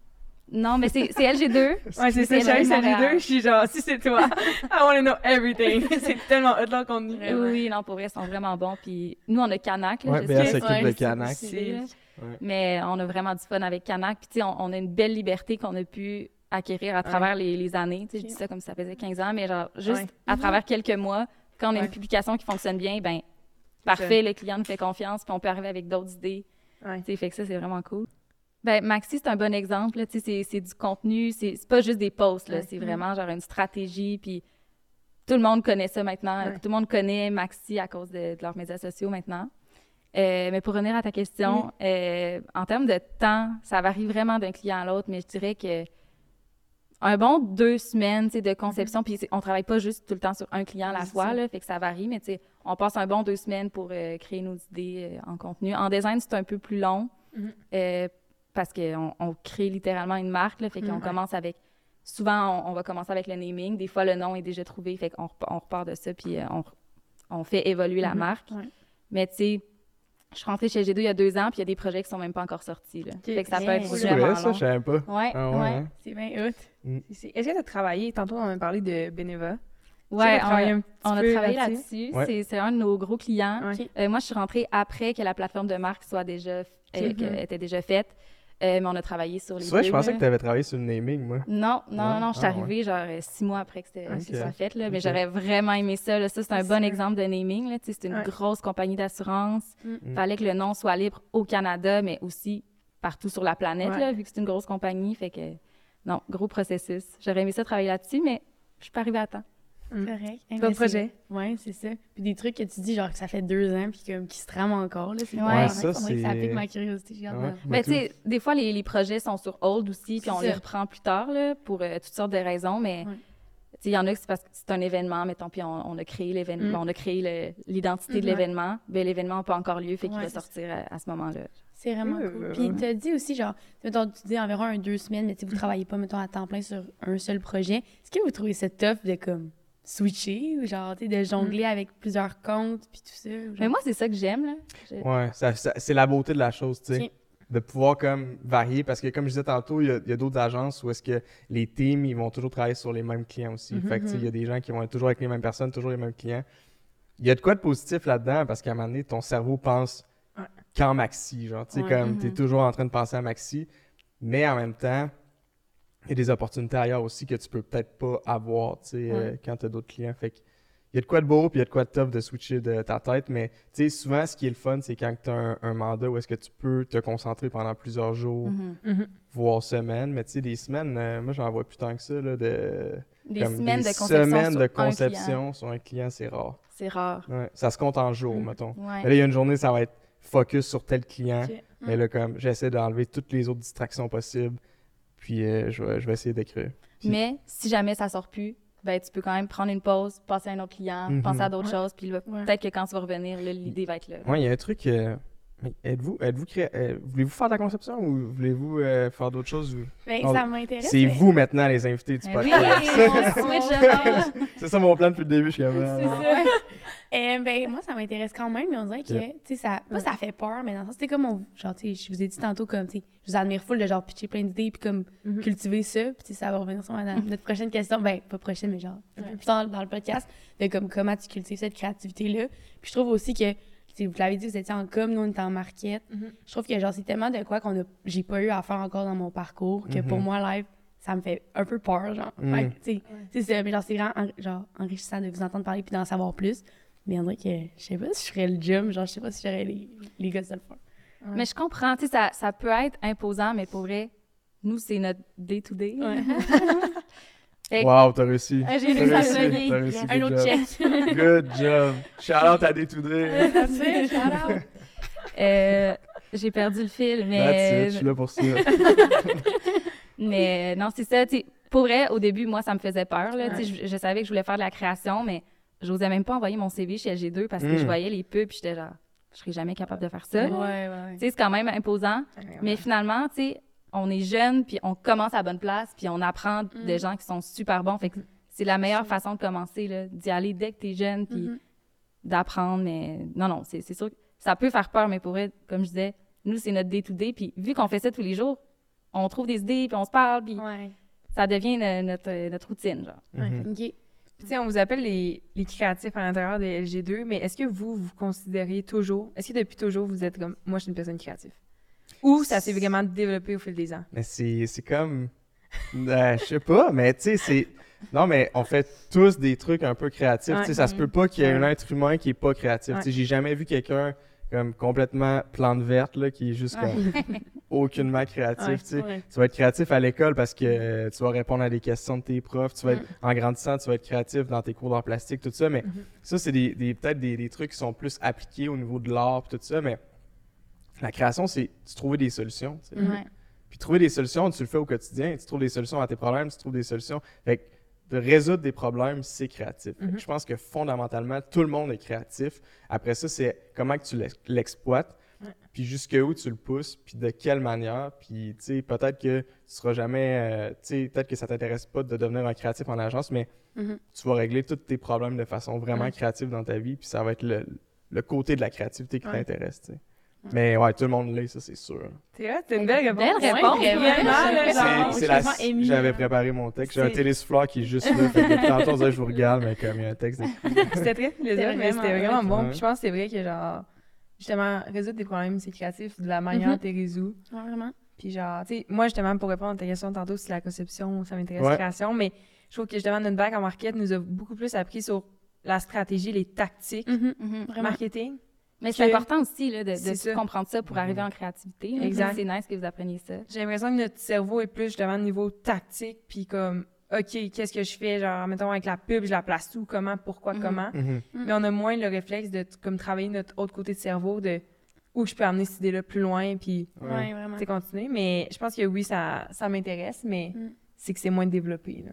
Speaker 4: Non, mais c'est c'est LG2.
Speaker 2: Ouais, c'est ça. Je les deux. Je suis genre, si c'est toi, I want to know everything. c'est tellement hot leur contenu.
Speaker 4: Oui, oui, non, pour vrai, ils sont vraiment bons. Puis nous, on a Canac. là,
Speaker 3: Ouais,
Speaker 4: je
Speaker 1: Ouais,
Speaker 3: de Canac. Ouais.
Speaker 4: Mais on a vraiment du fun avec Canac. Puis, tu sais, on, on a une belle liberté qu'on a pu acquérir à travers les, les années. Tu sais, je dis ça comme si ça faisait 15 ans, mais genre, juste
Speaker 2: Ouais.
Speaker 4: à travers quelques mois, quand on a une publication qui fonctionne bien, ben parfait, le client nous fait confiance, puis on peut arriver avec d'autres idées.
Speaker 2: Ouais.
Speaker 4: Tu sais, fait que ça, c'est vraiment cool. Ben, Maxi, c'est un bon exemple. là. Tu sais, c'est- c'est du contenu, c'est pas juste des posts.
Speaker 2: Ouais.
Speaker 4: C'est vraiment genre une stratégie. Puis tout le monde connaît ça maintenant.
Speaker 2: Ouais.
Speaker 4: Tout le monde connaît Maxi à cause de, de leurs médias sociaux maintenant. Euh, mais pour revenir à ta question, euh, en termes de temps, ça varie vraiment d'un client à l'autre, mais je dirais que un bon deux semaines de conception, puis c'est- on travaille pas juste tout le temps sur un client à la fois, là, fait que ça varie, mais on passe un bon deux semaines pour euh, créer nos idées en contenu. En design, c'est un peu plus long, euh, parce qu'on on crée littéralement une marque, là, fait qu'on commence avec... Souvent, on, on va commencer avec le naming. Des fois, le nom est déjà trouvé, fait qu'on on repart de ça, puis on, on fait évoluer la
Speaker 2: Mhm.
Speaker 4: marque.
Speaker 1: Ouais.
Speaker 4: Mais tu sais, je suis rentrée chez G2 il y a deux ans, puis il y a des projets qui sont même pas encore sortis. Là. Fait que ça peut être vraiment
Speaker 3: vrai, ça,
Speaker 4: long.
Speaker 3: je savais pas.
Speaker 4: Ouais,
Speaker 3: Ah ouais,
Speaker 4: ouais.
Speaker 3: hein?
Speaker 1: C'est bien hot.
Speaker 2: C'est- Est-ce que tu as travaillé, tantôt on a parlé de Beneva?
Speaker 4: Ouais, on a, on a travaillé
Speaker 2: là-dessus?
Speaker 3: Ouais.
Speaker 4: C'est- un de nos gros clients. Euh, moi, je suis rentrée après que la plateforme de marque soit déjà, euh, était déjà faite. Euh, mais on a travaillé sur les
Speaker 3: C'est vrai, je pensais que tu avais travaillé sur le naming, moi.
Speaker 4: Non, non,
Speaker 3: Non?
Speaker 4: non, je suis
Speaker 3: Ah,
Speaker 4: arrivée genre euh, six mois après que c'était soit fait. Là, mais j'aurais vraiment aimé ça. là. Ça, c'est un bon exemple de naming. là. Tu sais, C'est une
Speaker 2: Ouais.
Speaker 4: grosse compagnie d'assurance.
Speaker 1: Mm.
Speaker 4: Il fallait que le nom soit libre au Canada, mais aussi partout sur la planète,
Speaker 2: Ouais.
Speaker 4: là, vu que c'est une grosse compagnie. Fait que, non, gros processus. J'aurais aimé ça travailler là-dessus, mais je suis pas arrivée à temps.
Speaker 2: Mm.
Speaker 1: Correct. Hey,
Speaker 2: D'autres
Speaker 1: c'est-
Speaker 2: projets?
Speaker 1: Ouais, c'est ça. Puis des trucs que tu dis, genre que ça fait deux ans, puis comme qui se trament encore. Là, c'est
Speaker 4: Ouais,
Speaker 1: pas-
Speaker 3: ça,
Speaker 1: que ça
Speaker 3: c'est-
Speaker 1: pique ma curiosité.
Speaker 3: Ouais.
Speaker 1: de-
Speaker 4: Mais tu sais, des fois, les, les projets sont sur hold aussi, puis
Speaker 1: C'est
Speaker 4: on les reprend plus tard, là, pour euh, toutes sortes de raisons, mais
Speaker 1: Ouais.
Speaker 4: tu sais, il y en a que c'est parce que c'est un événement, mettons, puis on, on a créé l'événement,
Speaker 2: Mm.
Speaker 4: on a créé le- l'identité de
Speaker 1: Mhm.
Speaker 4: l'événement, ben l'événement n'a pas encore lieu, fait qu'il
Speaker 1: Ouais,
Speaker 4: va
Speaker 1: c'est
Speaker 4: sortir à, à ce moment-là.
Speaker 1: C'est vraiment
Speaker 2: Euh,
Speaker 1: cool. Puis tu as dit aussi, genre, mettons, tu dis environ un deux semaines, mais tu sais, vous travaillez pas, mettons, à temps plein sur un seul projet. Est-ce que vous trouvez ça tough de comme switcher ou genre, tu sais, de jongler avec plusieurs comptes puis tout ça? genre-
Speaker 4: Mais moi, c'est ça que j'aime, là. Je-
Speaker 3: Ouais, ça- ça- c'est la beauté de la chose, tu sais. De pouvoir comme varier, parce que comme je disais tantôt, il y a, il y a d'autres agences où est-ce que les teams, ils vont toujours travailler sur les mêmes clients aussi.
Speaker 2: Mhm.
Speaker 3: Fait que tu sais, il y a des gens qui vont être toujours avec les mêmes personnes, toujours les mêmes clients. Il y a de quoi de positif là-dedans, parce qu'à un moment donné, ton cerveau pense
Speaker 2: Ouais.
Speaker 3: qu'en maxi, genre, tu sais,
Speaker 1: Ouais.
Speaker 3: comme,
Speaker 1: Mhm.
Speaker 3: t'es toujours en train de penser à maxi, mais en même temps, il y a des opportunités ailleurs aussi que tu peux peut-être pas avoir, tu sais, euh, quand t'as d'autres clients. Fait que il y a de quoi de beau, puis il y a de quoi de tough de switcher de ta tête, mais tu sais, souvent, ce qui est le fun, c'est quand tu as un, un mandat où est-ce que tu peux te concentrer pendant plusieurs jours,
Speaker 4: Mhm.
Speaker 2: Mhm.
Speaker 3: voire semaines, mais tu sais, des semaines, euh, moi, j'en vois plus tant que ça, là, de...
Speaker 4: Des
Speaker 3: comme
Speaker 4: semaines
Speaker 3: des
Speaker 4: de conception
Speaker 3: semaines
Speaker 4: sur
Speaker 3: de
Speaker 4: un client.
Speaker 3: conception sur un client, c'est rare.
Speaker 4: C'est rare.
Speaker 3: Ouais, ça se compte en jours,
Speaker 1: Mm.
Speaker 3: mettons.
Speaker 4: Ouais.
Speaker 3: Mais là, il y a une journée, ça va être focus sur tel client. Mais là, comme, j'essaie d'enlever toutes les autres distractions possibles. Puis euh, je, vais, je vais essayer d'écrire. Puis-
Speaker 4: Mais si jamais ça sort plus, ben tu peux quand même prendre une pause, passer à un autre client,
Speaker 3: Mhm.
Speaker 4: penser à d'autres
Speaker 1: Ouais.
Speaker 4: choses, puis
Speaker 1: Ouais.
Speaker 4: peut-être que quand tu vas revenir, l'idée va être là.
Speaker 3: Ouais, il y a un truc. euh, mais êtes-vous, êtes-vous cré- euh, voulez-vous faire de la conception ou voulez-vous euh, faire d'autres choses? ou-
Speaker 1: Ben,
Speaker 3: Non,
Speaker 1: ça m'intéresse.
Speaker 3: C'est
Speaker 1: mais-
Speaker 3: vous maintenant les invités du
Speaker 4: Ben oui,
Speaker 3: podcast. C'est ça mon plan depuis le début. Je suis comme,
Speaker 1: C'est
Speaker 3: ah,
Speaker 1: ça. Euh, ben, moi, ça m'intéresse quand même, mais on dirait que, tu sais, ça, pas ça fait peur, mais dans le sens, c'était comme, on, genre, tu sais, je vous ai dit tantôt, comme, tu sais, je vous admire full de genre pitcher plein d'idées, puis comme,
Speaker 2: Mhm.
Speaker 1: cultiver ça, puis tu sais, ça va revenir sur notre prochaine question, ben, pas prochaine, mais genre, un peu plus tard dans le podcast, de comme, comment tu cultives cette créativité-là. Puis je trouve aussi que, tu sais, vous l'avez dit, vous étiez en com, nous, on était en market.
Speaker 2: Mhm.
Speaker 1: Je trouve que, genre, c'est tellement de quoi qu'on a, j'ai pas eu à faire encore dans mon parcours, que pour
Speaker 3: Mhm.
Speaker 1: moi, live, ça me fait un peu peur, genre. Tu sais, c'est ça, mais genre, c'est vraiment en- genre, enrichissant de vous entendre parler puis d'en savoir plus. Mais on dirait que je sais pas si je ferais le gym, genre, je sais pas si j'aurais les, les gars de le faire.
Speaker 4: Mais je comprends, tu sais, ça, ça peut être imposant, mais pour vrai, nous, c'est notre day-to-day.
Speaker 1: Ouais.
Speaker 3: Wow, t'as réussi.
Speaker 4: Ah, j'ai réussi à
Speaker 3: réussi, réussi,
Speaker 1: Un
Speaker 3: good
Speaker 1: autre
Speaker 3: job.
Speaker 1: check.
Speaker 3: Good job. Shout out à Day2Day.
Speaker 1: That's it, shout out.
Speaker 4: Euh, j'ai perdu le fil,
Speaker 3: That's it,
Speaker 4: mais,
Speaker 3: je suis là pour ça.
Speaker 4: mais non, c'est ça, tu sais, pour vrai, au début, moi, ça me faisait peur, là, tu sais,
Speaker 1: Ouais.
Speaker 4: je, je savais que je voulais faire de la création, mais j'osais même pas envoyer mon CV chez LG2 parce que je voyais les pubs, puis j'étais genre, je serais jamais capable de faire ça.
Speaker 1: Ouais, ouais.
Speaker 4: Tu sais, c'est quand même imposant, mais finalement, tu sais, on est jeune, puis on commence à la bonne place, puis on apprend
Speaker 1: Mm.
Speaker 4: des gens qui sont super bons, fait que c'est la meilleure façon de commencer, là, d'y aller dès que t'es jeune, puis
Speaker 1: Mhm.
Speaker 4: d'apprendre, mais non, non, c'est c'est sûr que ça peut faire peur, mais pour être, comme je disais, nous, c'est notre day-to-day, puis vu qu'on fait ça tous les jours, on trouve des idées, puis on se parle, puis
Speaker 1: Ouais.
Speaker 4: ça devient notre, notre routine, genre.
Speaker 3: Mhm.
Speaker 2: Tu sais, on vous appelle les, les créatifs à l'intérieur de LG2, mais est-ce que vous, vous considérez toujours, est-ce que depuis toujours, vous êtes comme, moi, je suis une personne créative? Ou ça s'est vraiment développé au fil des ans?
Speaker 3: Mais c'est comme. Euh, je sais pas, mais tu sais, c'est. Non, mais on fait tous des trucs un peu créatifs.
Speaker 2: Ouais.
Speaker 3: Tu sais, ça se peut pas qu'il y ait un être humain qui est pas créatif.
Speaker 2: Ouais.
Speaker 3: Tu sais, j'ai jamais vu quelqu'un comme complètement plante verte, là, qui est juste comme aucunement créatif.
Speaker 2: Ouais.
Speaker 3: tu sais.
Speaker 1: Ouais.
Speaker 3: Tu vas être créatif à l'école parce que euh, tu vas répondre à des questions de tes profs. Tu vas être,
Speaker 1: Mm.
Speaker 3: en grandissant, tu vas être créatif dans tes cours d'art plastique, tout ça. Mais
Speaker 2: Mhm.
Speaker 3: ça, c'est des, des- peut-être des, des trucs qui sont plus appliqués au niveau de l'art, tout ça. Mais la création, c'est trouver des solutions.
Speaker 1: Mhm.
Speaker 4: Ouais.
Speaker 3: Puis trouver des solutions, tu le fais au quotidien. Tu trouves des solutions à tes problèmes, tu trouves des solutions. Fait que de résoudre des problèmes, c'est créatif.
Speaker 2: Mhm.
Speaker 3: Je pense que fondamentalement, tout le monde est créatif. Après ça, c'est comment que tu l'ex- l'exploites,
Speaker 2: Ouais.
Speaker 3: puis jusqu'où tu le pousses, puis de quelle manière. Puis, tu sais, peut-être que tu seras jamais... euh, tu sais, peut-être que ça t'intéresse pas de devenir un créatif en agence, mais
Speaker 1: Mhm.
Speaker 3: tu vas régler tous tes problèmes de façon vraiment
Speaker 2: Ouais.
Speaker 3: créative dans ta vie, puis ça va être le, le côté de la créativité qui
Speaker 2: Ouais.
Speaker 3: t'intéresse, tu sais. Mais ouais, tout le monde l'est, ça, c'est sûr.
Speaker 2: C'est vrai, c'est une belle réponse.
Speaker 4: Belle réponse,
Speaker 2: Ouais,
Speaker 1: vraiment. C'est-
Speaker 3: la- J'avais préparé mon texte. J'ai un télésouffleur qui est juste là. fait que depuis tantôt, je vous regarde, mais comme il y a un texte.
Speaker 2: C'était très plaisir,
Speaker 1: C'était
Speaker 2: mais c'était vraiment bon.
Speaker 3: ouais.
Speaker 2: Puis je pense que c'est vrai que, genre, justement, résoudre des problèmes, c'est créatif de la manière
Speaker 1: Mhm.
Speaker 2: dont tu les résous.
Speaker 1: Ouais, vraiment.
Speaker 2: Puis genre, tu sais, moi, justement, pour répondre à ta question tantôt, si la conception, ça m'intéresse,
Speaker 3: Ouais.
Speaker 2: création, mais je trouve que, justement, notre bac en market nous a beaucoup plus appris sur la stratégie, les tactiques,
Speaker 1: Mhm.
Speaker 4: Mhm.
Speaker 1: Vraiment.
Speaker 2: marketing.
Speaker 4: Mais c'est important aussi là, de, de
Speaker 2: ça.
Speaker 4: comprendre ça pour arriver en créativité. là.
Speaker 2: Exact.
Speaker 4: C'est nice que vous appreniez ça.
Speaker 2: J'ai l'impression que notre cerveau est plus, justement, au niveau tactique, puis comme, OK, qu'est-ce que je fais, genre, mettons, avec la pub, je la place où, comment, pourquoi,
Speaker 1: Mhm.
Speaker 2: comment?
Speaker 3: Mhm.
Speaker 2: Mais on a moins le réflexe de, comme, travailler notre autre côté de cerveau, de où je peux amener cette idée-là plus loin, puis
Speaker 3: Ouais.
Speaker 1: Ouais, vraiment.
Speaker 2: c'est continuer. Mais je pense que oui, ça, ça m'intéresse, mais
Speaker 1: Mm.
Speaker 2: c'est que c'est moins développé, là.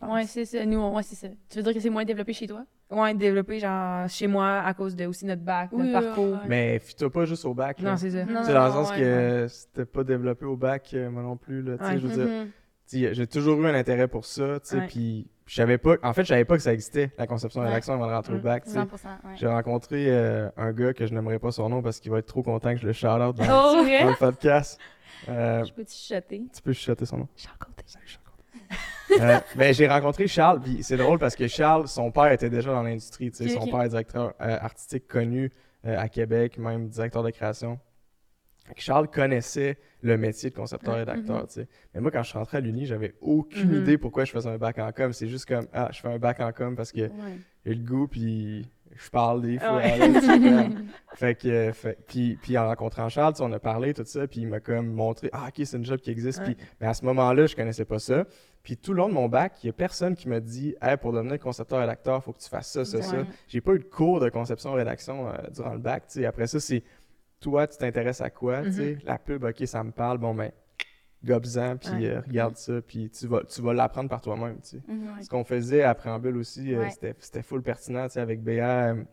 Speaker 2: Je pense.
Speaker 1: Ouais, c'est ça. Nous, on- ouais, c'est ça. Tu veux dire que c'est moins développé chez toi?
Speaker 2: Ouais, développé, genre, chez moi, à cause de aussi notre bac,
Speaker 1: Oui,
Speaker 2: notre parcours.
Speaker 1: ouais.
Speaker 3: Mais fie-toi pas juste au bac. là.
Speaker 2: Non, c'est ça.
Speaker 3: Sais, dans le sens
Speaker 1: ouais,
Speaker 3: que c'était pas développé au bac, euh, moi non plus. Là, tu sais,
Speaker 2: Ouais.
Speaker 3: je veux dire,
Speaker 1: Mhm.
Speaker 3: tu sais, j'ai toujours eu un intérêt pour ça. tu sais. Puis je savais pas. En fait, je savais pas que ça existait, la conception
Speaker 1: Ouais.
Speaker 3: l'action avant de rentrer au
Speaker 2: Mm.
Speaker 3: bac. tu sais.
Speaker 4: 100 ouais.
Speaker 3: J'ai rencontré euh, un gars que je n'aimerais pas son nom parce qu'il va être trop content que je le shout-out dans,
Speaker 4: Oh,
Speaker 3: dans le podcast. Euh,
Speaker 4: je peux-tu chuchoter?
Speaker 3: tu peux chuchoter son nom.
Speaker 4: Charles Côté.
Speaker 3: Salut, Charles. Euh, ben, j'ai rencontré Charles, puis c'est drôle parce que Charles, son père était déjà dans l'industrie. tu sais,
Speaker 1: Ok,
Speaker 3: son père est directeur euh, artistique connu euh, à Québec, même directeur de création. Charles connaissait le métier de concepteur-rédacteur. tu sais. Mais moi, quand je suis rentré à l'Uni, j'avais aucune
Speaker 2: Mhm.
Speaker 3: idée pourquoi je faisais un bac en com. C'est juste comme, ah, je fais un bac en com parce que
Speaker 1: Ouais.
Speaker 3: j'ai le goût, puis je parle des fois.
Speaker 2: Ouais.
Speaker 3: là, fait que, euh, fait- puis, puis en rencontrant Charles, on a parlé, tout ça, puis il m'a comme montré, ah, ok, c'est une job qui existe.
Speaker 2: Ouais.
Speaker 3: Puis, mais à ce moment-là, je connaissais pas ça. Puis tout le long de mon bac, il y a personne qui m'a dit, hey, pour devenir concepteur-rédacteur, il faut que tu fasses ça, ça, ça.
Speaker 1: Ouais.
Speaker 3: J'ai pas eu de cours de conception-rédaction euh, durant le bac. Après ça, c'est toi, tu t'intéresses à quoi.
Speaker 2: Mhm.
Speaker 3: La pub, OK, ça me parle, bon, ben, gobes-en, puis
Speaker 2: Ouais.
Speaker 3: euh, regarde ça, puis tu vas, tu vas l'apprendre par toi-même, tu sais.
Speaker 1: Mhm.
Speaker 3: Ce qu'on faisait à Préambule aussi, euh, c'était, c'était full pertinent, tu sais, avec BA. euh,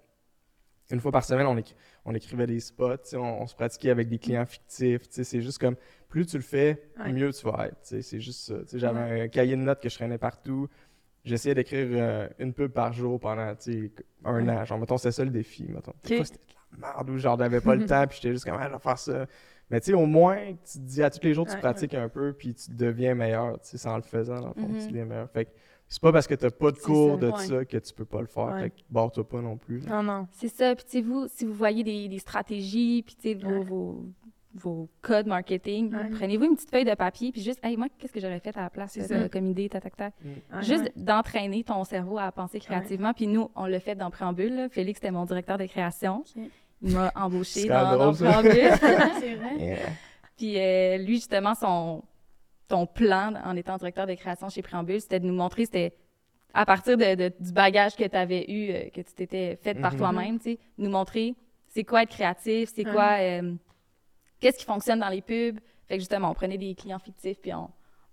Speaker 3: une fois par semaine, on, éc- on écrivait des spots, tu sais, on, on se pratiquait avec des clients fictifs, tu sais, c'est juste comme, plus tu le fais, mieux tu vas être, tu sais, c'est juste ça. Tu sais, j'avais un cahier de notes que je traînais partout, j'essayais d'écrire euh, une pub par jour pendant, tu sais, un an, genre, mettons, c'était ça le défi, mettons. Des fois, c'était de la merde, ou genre, j'avais pas le temps, puis j'étais juste comme, ah, je vais faire ça. Mais tu sais, au moins, tu te dis à tous les jours, tu
Speaker 2: Ouais.
Speaker 3: pratiques un peu, puis tu deviens meilleur, tu sais, sans le faisant, dans le fond, tu deviens meilleur. Fait que c'est pas parce que t'as pas de cours
Speaker 2: ça,
Speaker 3: de
Speaker 1: ouais.
Speaker 3: ça que tu peux pas le faire.
Speaker 2: Ouais.
Speaker 3: Fait que barre-toi pas non plus. là.
Speaker 2: Non, non.
Speaker 4: C'est ça. Puis, tu sais, vous, si vous voyez des, des stratégies, puis, tu sais, vos,
Speaker 2: Ouais.
Speaker 4: vos, vos codes marketing,
Speaker 2: Ouais.
Speaker 4: prenez-vous une petite feuille de papier, puis juste, hey, moi, qu'est-ce que j'aurais fait à la place
Speaker 2: ça.
Speaker 4: comme idée, tac, tac, tac.
Speaker 2: Ouais,
Speaker 4: Juste
Speaker 2: ouais.
Speaker 4: d'entraîner ton cerveau à penser créativement. Puis nous, on l'a fait dans Préambule. là. Félix, c'était mon directeur de création. Il m'a embauché dans, dans
Speaker 1: c'est vrai.
Speaker 3: Yeah.
Speaker 4: Puis euh, lui, justement, son, ton plan en étant directeur de création chez Préambule, c'était de nous montrer, c'était à partir de, de- du bagage que tu avais eu, euh, que tu t'étais fait par
Speaker 3: Mhm.
Speaker 4: toi-même, tu sais, nous montrer c'est quoi être créatif, c'est quoi, euh, qu'est-ce qui fonctionne dans les pubs. Fait que justement, on prenait des clients fictifs, puis on,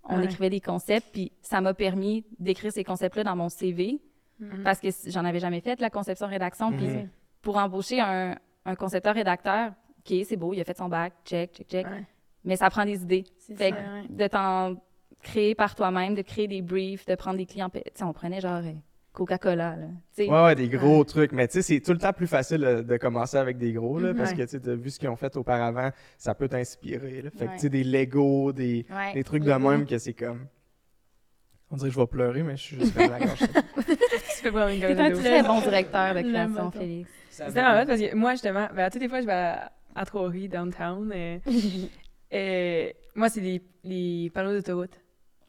Speaker 4: on
Speaker 2: Ouais.
Speaker 4: écrivait des concepts, puis ça m'a permis d'écrire ces concepts-là dans mon CV,
Speaker 2: Mhm.
Speaker 4: parce que j'en avais jamais fait, la conception-rédaction, puis
Speaker 3: Mhm.
Speaker 4: pour embaucher un, un concepteur-rédacteur, OK, c'est beau, il a fait son bac, check, check, check,
Speaker 2: Ouais.
Speaker 4: mais ça prend des idées.
Speaker 1: C'est
Speaker 4: Fait
Speaker 1: ça,
Speaker 4: que
Speaker 1: ouais.
Speaker 4: de t'en créer par toi-même, de créer des briefs, de prendre des clients. Tu sais, on prenait genre euh, Coca-Cola.
Speaker 3: Ouais, ouais, des gros trucs. Mais tu sais, c'est tout le temps plus facile de commencer avec des gros, là, parce que tu sais, vu ce qu'ils ont fait auparavant, ça peut t'inspirer. là. Fait que tu sais, des Lego, des,
Speaker 4: Ouais.
Speaker 3: des trucs de même que c'est comme. On dirait que je vais pleurer, mais je suis juste comme la gorge.
Speaker 2: Tu une gueule
Speaker 1: un.
Speaker 4: Très bon directeur de création. Félix.
Speaker 2: C'est vraiment hot parce que moi, justement, ben, toutes les fois, je vais à, à Trois-Rivières, downtown. euh, euh, moi, c'est les, les panneaux d'autoroute.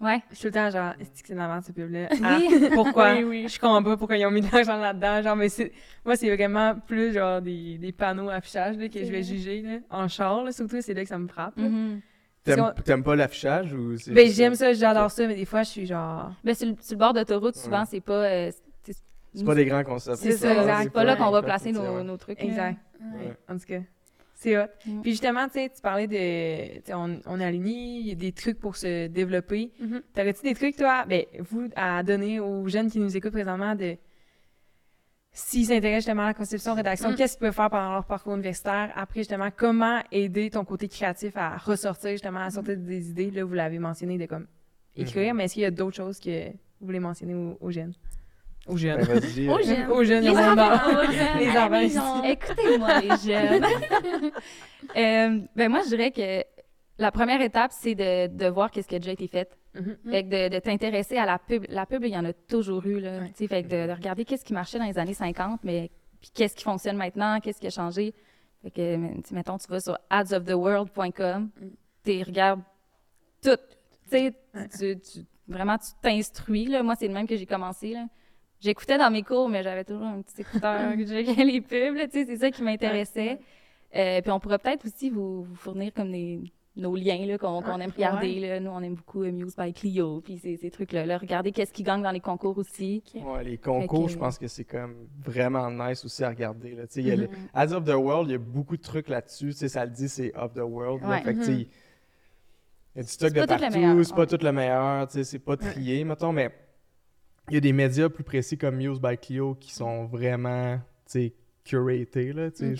Speaker 4: Ouais.
Speaker 2: Je suis tout le temps genre, est-ce que c'est dans ce pub-là?
Speaker 4: Oui.
Speaker 2: Ah, pourquoi?
Speaker 1: Oui, oui.
Speaker 2: Je comprends pas pourquoi ils ont mis de l'argent là-dedans. Genre, mais c'est, moi, c'est vraiment plus genre des, des panneaux affichage là, que je vais juger. Là. En char, là, surtout, c'est là que ça me frappe. là.
Speaker 4: Mhm.
Speaker 2: Parce
Speaker 3: T'aimes pas l'affichage ou c'est.
Speaker 2: Ben, j'aime ça, j'adore ça, mais des fois, je suis genre.
Speaker 4: Ben, sur, le, sur le bord d'autoroute, souvent,
Speaker 3: Ouais.
Speaker 4: c'est pas. euh, c'est-
Speaker 3: pas des grands concepts.
Speaker 2: C'est ça, exact.
Speaker 4: C'est pas là qu'on va placer nos,
Speaker 3: Ouais.
Speaker 4: nos trucs.
Speaker 2: Exact. En tout cas, c'est hot.
Speaker 4: Mm.
Speaker 2: Puis justement, tu sais, tu parlais de. On, on est aligné, il y a des trucs pour se développer.
Speaker 1: Mhm.
Speaker 2: T'aurais-tu des trucs, toi, ben, vous, à donner aux jeunes qui nous écoutent présentement de. S'ils s'intéressent justement à la conception, rédaction,
Speaker 1: Mm.
Speaker 2: qu'est-ce qu'ils peuvent faire pendant leur parcours universitaire? Après, justement, comment aider ton côté créatif à ressortir, justement, à sortir des idées? Là, vous l'avez mentionné de comme écrire,
Speaker 3: Mhm.
Speaker 2: mais est-ce qu'il y a d'autres choses que vous voulez mentionner aux, aux jeunes? Aux jeunes.
Speaker 3: Ben, euh,
Speaker 1: j'aime.
Speaker 2: Aux jeunes,
Speaker 4: Les
Speaker 2: ils ont mon âge.
Speaker 4: enfants,
Speaker 2: Les enfants.
Speaker 4: Écoutez-moi, les jeunes. Euh, ben moi, je dirais que la première étape, c'est de, de voir qu'est-ce qui a déjà été fait.
Speaker 2: Mhm.
Speaker 4: Fait que de, de t'intéresser à la pub. La pub, il y en a toujours eu, là.
Speaker 2: Ouais.
Speaker 4: Tu sais, Fait que de, de regarder qu'est-ce qui marchait dans les années 50, mais puis qu'est-ce qui fonctionne maintenant, qu'est-ce qui a changé. Fait que, mettons, tu vas sur adsoftheworld.com, tu regardes tout. Tu sais,
Speaker 2: Ouais.
Speaker 4: tu, tu- vraiment, tu t'instruis, là. Moi, c'est le même que j'ai commencé, là. J'écoutais dans mes cours, mais j'avais toujours un petit écouteur que j'ai les pubs, là, tu sais, c'est ça qui m'intéressait. Euh, puis on pourrait peut-être aussi vous, vous fournir comme des, nos liens là, qu'on qu'on aime regarder. Là. Nous, on aime beaucoup euh, Muse by Clio, puis ces, ces trucs-là. Là. Regardez qu'est-ce qui gagne dans les concours aussi.
Speaker 3: Ouais, les concours,
Speaker 4: que-
Speaker 3: je pense que c'est comme vraiment nice aussi à regarder. Là. Tu sais, il y a le-
Speaker 4: Mhm.
Speaker 3: Ads of the World, il y a beaucoup de trucs là-dessus. Tu sais, ça le dit, c'est of the world. là.
Speaker 4: Ouais.
Speaker 3: Fait sais, il y a du stock
Speaker 4: C'est
Speaker 3: de
Speaker 4: pas tout le
Speaker 3: partout,
Speaker 4: meilleur,
Speaker 3: c'est pas
Speaker 4: ouais.
Speaker 3: tout le meilleur, tu sais, c'est pas trié, mettons, mais il y a des médias plus précis comme Muse by Clio qui sont vraiment, tu curatés, là, C'est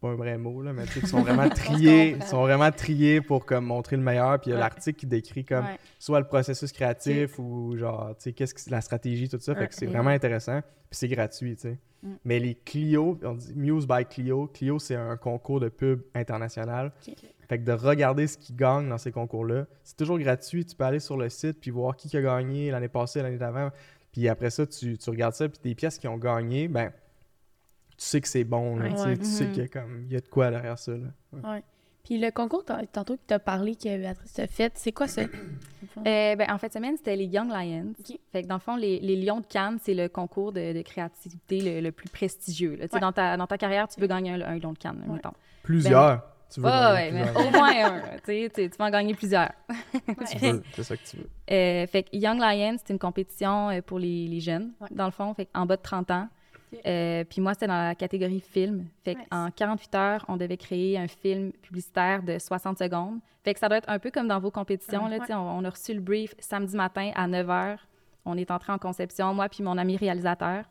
Speaker 3: pas un vrai mot, là, mais qui sont vraiment triés, ils sont vraiment triés pour comme montrer le meilleur. Puis il y a
Speaker 4: Ouais.
Speaker 3: l'article qui décrit comme
Speaker 4: Ouais.
Speaker 3: soit le processus créatif ou genre, tu sais, qu'est-ce que la stratégie, tout ça. Fait que c'est vraiment intéressant. Puis c'est gratuit, tu sais.
Speaker 4: Mm.
Speaker 3: Mais les Clio, on dit Muse by Clio. Clio, c'est un concours de pub international. Fait que de regarder ce qui gagne dans ces concours-là, c'est toujours gratuit. Tu peux aller sur le site puis voir qui a gagné l'année passée, l'année d'avant. Puis après ça, tu, tu regardes ça, puis des pièces qui ont gagné, ben, tu sais que c'est bon. là,
Speaker 2: Ouais.
Speaker 3: tu sais, qu'il y a, comme, il y a de quoi derrière ça. Là. Ouais.
Speaker 1: Ouais. Puis le concours, t'as- tantôt que tu as parlé que Béatrice t'a fait, c'est quoi ça?
Speaker 4: Euh, ben, en fait, semaine, c'était les Young Lions. Fait que dans le fond, les, les Lions de Cannes, c'est le concours de, de créativité le, le plus prestigieux. là. Tu sais,
Speaker 1: Ouais.
Speaker 4: Dans, ta, dans ta carrière, tu veux gagner un, un Lion de Cannes,
Speaker 1: Ouais.
Speaker 4: mettons.
Speaker 3: Plusieurs. Tu veux
Speaker 4: ouais, mais au moins un. Tu sais, tu- tu vas en gagner plusieurs.
Speaker 3: C'est ça que tu veux.
Speaker 4: Euh, fait que Young Lions, c'est une compétition euh, pour les, les jeunes,
Speaker 1: Ouais.
Speaker 4: dans le fond, fait en bas de 30 ans. Euh, puis moi, c'était dans la catégorie film. Fait
Speaker 1: Nice.
Speaker 4: qu'en 48 heures, on devait créer un film publicitaire de 60 secondes. Fait que ça doit être un peu comme dans vos compétitions. Là, on, on a reçu le brief samedi matin à 9 h. On est entré en conception, moi puis mon ami réalisateur.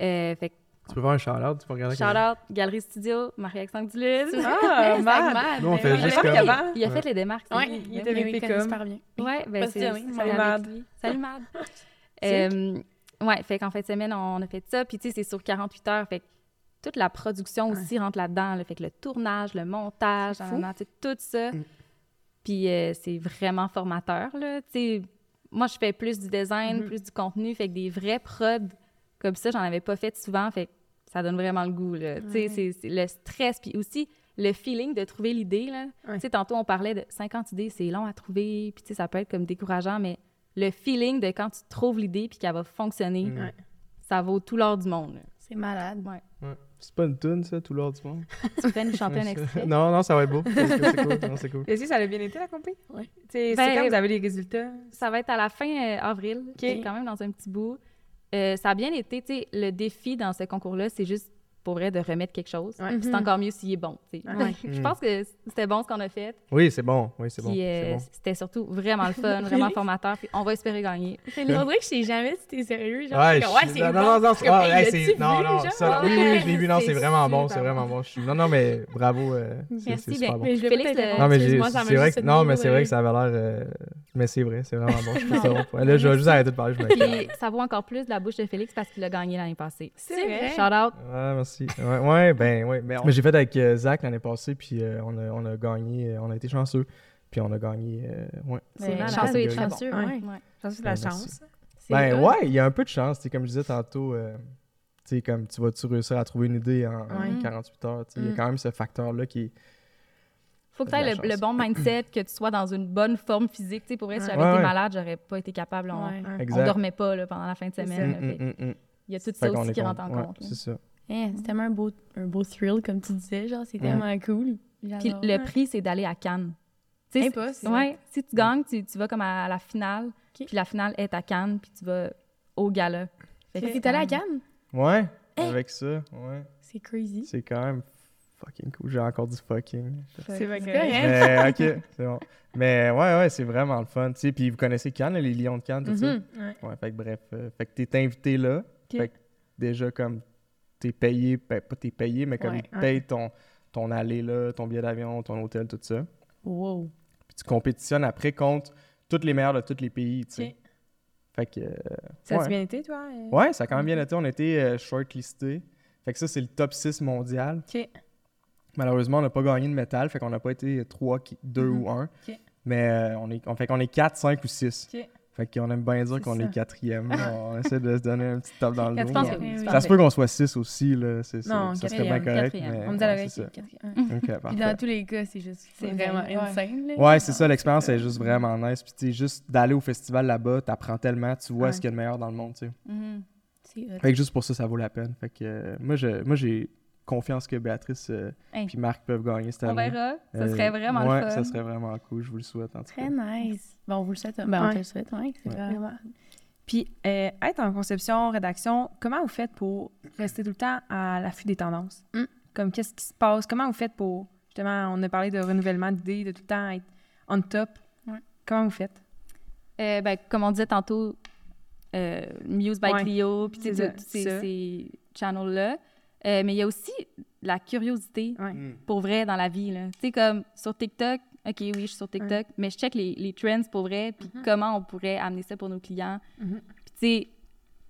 Speaker 4: Euh, fait que
Speaker 3: Tu peux faire un shout-out, tu peux regarder.
Speaker 4: shout out, Galerie Studio, Marie-Alexandre Duluth.
Speaker 2: Ah, mad.
Speaker 1: mad,
Speaker 3: Nous, on
Speaker 1: ben
Speaker 3: fait
Speaker 1: oui.
Speaker 3: juste comme-
Speaker 4: Il a
Speaker 3: Ouais.
Speaker 4: fait les démarques.
Speaker 1: Ouais,
Speaker 4: lui.
Speaker 2: il
Speaker 4: Ouais.
Speaker 2: était
Speaker 1: Oui,
Speaker 2: avec
Speaker 1: oui,
Speaker 2: Pécom.
Speaker 1: connaît super bien.
Speaker 4: Ouais, ben c'est
Speaker 1: oui,
Speaker 4: avec
Speaker 2: Mad.
Speaker 4: Salut Mad. Euh, ouais, fait qu'en fin de semaine, on a fait ça. Puis tu sais, c'est sur 48 heures. Fait que toute la production aussi rentre là-dedans. là. Fait que le tournage, le montage, tout ça.
Speaker 3: Mm.
Speaker 4: Puis euh, c'est vraiment formateur, là. Tu sais, moi, je fais plus du design,
Speaker 1: Mhm.
Speaker 4: plus du contenu. Fait que des vrais prods comme ça, j'en avais pas fait souvent. Fait que ça donne vraiment le goût, là. Tu sais,
Speaker 1: Ouais.
Speaker 4: c'est- c'est le stress. Puis aussi, le feeling de trouver l'idée, là.
Speaker 2: Ouais.
Speaker 4: Tu sais, tantôt, on parlait de 50 idées, c'est long à trouver. Puis tu sais, ça peut être comme décourageant, mais le feeling de quand tu trouves l'idée puis qu'elle va fonctionner,
Speaker 3: Mm.
Speaker 2: Ouais.
Speaker 4: ça vaut tout l'or du monde. là.
Speaker 1: C'est malade.
Speaker 4: Ouais.
Speaker 3: Ouais. C'est pas une tune, ça, tout l'heure du monde?
Speaker 4: Tu pourrais nous chanter un extrait?
Speaker 3: non, non, ça va être beau. C'est c'est cool. Non, c'est cool.
Speaker 2: Est-ce que ça a bien été, la compé?
Speaker 1: Ouais.
Speaker 2: Tu sais,
Speaker 4: Ben,
Speaker 2: c'est quand vous avez les résultats?
Speaker 4: Ça va être à la fin euh, avril, quand même dans un petit bout. Euh, ça a bien été, tu sais, le défi dans ce concours-là, c'est juste pour vrai de remettre quelque chose.
Speaker 2: Ouais.
Speaker 4: C'est
Speaker 1: Mhm.
Speaker 4: encore mieux s'il est bon.
Speaker 2: Ouais.
Speaker 4: Je pense que c'était bon ce qu'on a fait.
Speaker 3: Oui, c'est bon. Oui, c'est bon.
Speaker 4: Euh,
Speaker 3: bon.
Speaker 4: c'était surtout vraiment le fun, vraiment formateur. Puis on va espérer gagner.
Speaker 1: On dirait que je sais jamais si t'es sérieux. Genre,
Speaker 3: Ouais,
Speaker 1: comme,
Speaker 3: je-
Speaker 1: c'est
Speaker 3: non,
Speaker 1: bon.
Speaker 3: non, non, ah,
Speaker 1: hey,
Speaker 3: non, non, ça, oui,
Speaker 4: Ouais,
Speaker 3: oui, je l'ai vu, non, c'est vraiment bon, c'est vraiment bon. Non, non, mais bravo, euh, c'est,
Speaker 4: Merci,
Speaker 3: super
Speaker 4: ben,
Speaker 3: bon.
Speaker 1: Mais je
Speaker 4: Félix, le-
Speaker 3: Non, mais c'est vrai non, mais c'est vrai que ça avait l'air, euh, mais c'est vrai, c'est vraiment bon. Là, je vais juste arrêter de parler,
Speaker 4: ça vaut encore plus de la bouche de Félix parce qu'il a gagné l'année passée.
Speaker 1: C'est vrai.
Speaker 4: Shout out.
Speaker 3: Ouais, merci. Ouais, ouais, ben, ouais. Mais, mais j'ai fait avec euh, Zach l'année passée, puis euh, on, a, on a gagné, euh, on a été chanceux, puis on a gagné, euh, ouais.
Speaker 4: C'est
Speaker 1: chanceux et
Speaker 3: Ouais.
Speaker 1: chanceux,
Speaker 2: Ouais. c'est de
Speaker 3: Ben,
Speaker 2: la chance.
Speaker 3: Ben ouais, il y a un peu de chance, tu sais, comme je disais tantôt, euh, tu sais, comme tu vas-tu réussir à trouver une idée en, en
Speaker 2: Ouais.
Speaker 3: 48 heures, il y a
Speaker 2: Mm.
Speaker 3: quand même ce facteur-là qui est...
Speaker 4: Faut que tu aies le, bon mindset, que tu sois dans une bonne forme physique. Tu sais, pour vrai, si j'avais
Speaker 3: Ouais,
Speaker 4: été
Speaker 3: ouais.
Speaker 4: malade, j'aurais pas été capable. On,
Speaker 1: Ouais.
Speaker 2: Ouais.
Speaker 4: on
Speaker 3: Exact.
Speaker 4: dormait pas là, pendant la fin de semaine.
Speaker 3: Mm, mm.
Speaker 4: Il y a tout ça aussi qui rentre en
Speaker 3: Ouais,
Speaker 4: compte.
Speaker 3: c'est ça.
Speaker 1: Hein, c'est tellement un beau, un beau thrill, comme tu disais. Genre, c'est
Speaker 3: Ouais.
Speaker 1: tellement cool.
Speaker 4: Puis le prix, c'est d'aller à Cannes. Tu sais,
Speaker 1: Impossible.
Speaker 4: ouais, si tu gagnes, tu, tu vas comme à la finale, puis la finale est à Cannes, puis tu vas au gala. Fait que
Speaker 1: Fait que
Speaker 4: c'est
Speaker 1: t'es allé à Cannes?
Speaker 3: Ouais,
Speaker 1: Hey!
Speaker 3: avec ça, ouais.
Speaker 1: C'est crazy.
Speaker 3: C'est quand même fucking cool. J'ai encore dit fucking.
Speaker 2: C'est vrai que...
Speaker 1: correct.
Speaker 3: Mais ok, c'est bon. Mais ouais, ouais, c'est vraiment le fun. Tu sais, puis vous connaissez Cannes, les Lions de Cannes, tout ça?
Speaker 1: Mhm.
Speaker 2: Ouais.
Speaker 3: Ouais, fait que bref. euh, fait que t'es invité là. Fait que déjà, comme, t'es payé, ben, pas t'es payé, mais comme
Speaker 1: Ouais.
Speaker 3: ils payent ton, ton aller là, ton billet d'avion, ton hôtel, tout ça.
Speaker 1: Wow.
Speaker 3: Puis tu compétitionnes après contre tous les meilleurs de tous les pays, tu sais.
Speaker 2: Ok.
Speaker 3: Fait que. euh,
Speaker 2: Ça a
Speaker 3: ouais.
Speaker 2: bien été, toi? euh?
Speaker 3: Ouais, ça a quand même bien été. On a été euh, shortlisté. Fait que ça, c'est le top 6 mondial.
Speaker 2: OK.
Speaker 3: Malheureusement, on n'a pas gagné de métal, fait qu'on n'a pas été 3, 2
Speaker 2: Mhm.
Speaker 3: ou 1.
Speaker 2: Ok.
Speaker 3: Mais euh, on, est, on fait qu'on est 4, 5 ou 6.
Speaker 2: Ok.
Speaker 3: Fait qu'on aime bien dire qu'on est quatrième. on essaie de se donner un petit top dans le dos.
Speaker 4: oui,
Speaker 1: Ça
Speaker 3: se peut qu'on soit 6 aussi, là. C'est,
Speaker 2: Non,
Speaker 3: ça serait bien correct.
Speaker 4: quatrième.
Speaker 3: Mais,
Speaker 2: On me dit la vérité. quatrième.
Speaker 1: Puis dans tous les cas, c'est juste
Speaker 2: C'est
Speaker 1: vraiment
Speaker 2: vrai, ouais.
Speaker 1: insane. là.
Speaker 3: Ouais, c'est ça, l'expérience est juste vraiment nice. Puis, tu sais, juste d'aller au festival là-bas, t'apprends tellement, tu vois
Speaker 2: Ouais.
Speaker 3: ce qu'il y a de meilleur dans le monde, tu sais.
Speaker 4: Mhm.
Speaker 1: C'est hot.
Speaker 3: Fait que juste pour ça, ça vaut la peine. Fait que euh, moi, je, moi, j'ai confiance que Béatrice euh,
Speaker 4: Hey.
Speaker 3: puis Marc peuvent gagner cette
Speaker 4: On
Speaker 3: année.
Speaker 4: verra. Ça
Speaker 3: Euh,
Speaker 4: serait vraiment
Speaker 3: ouais,
Speaker 4: le fun.
Speaker 3: ça serait vraiment cool. Je vous le souhaite, en tout cas.
Speaker 1: Très nice. Bon, on vous le souhaite. Ben, on te le souhaite, ouais. C'est
Speaker 3: Ouais.
Speaker 1: vraiment...
Speaker 2: Puis, euh, être en conception, rédaction, comment vous faites pour rester tout le temps à l'affût des tendances?
Speaker 1: Mm.
Speaker 2: Comme, qu'est-ce qui se passe? Comment vous faites pour, justement, on a parlé de renouvellement d'idées, de tout le temps être on top.
Speaker 1: Ouais.
Speaker 2: Comment vous faites?
Speaker 4: Euh, ben, comme on disait tantôt, euh, Muse by
Speaker 2: Ouais.
Speaker 4: Clio, puis tous ces channels-là. Euh, mais il y a aussi la curiosité,
Speaker 2: Ouais.
Speaker 4: pour vrai, dans la vie. là. Tu sais, comme sur TikTok, OK, oui, je suis sur TikTok, mais je check les, les trends pour vrai, puis comment on pourrait amener ça pour nos clients.
Speaker 2: Mhm.
Speaker 4: Puis tu sais,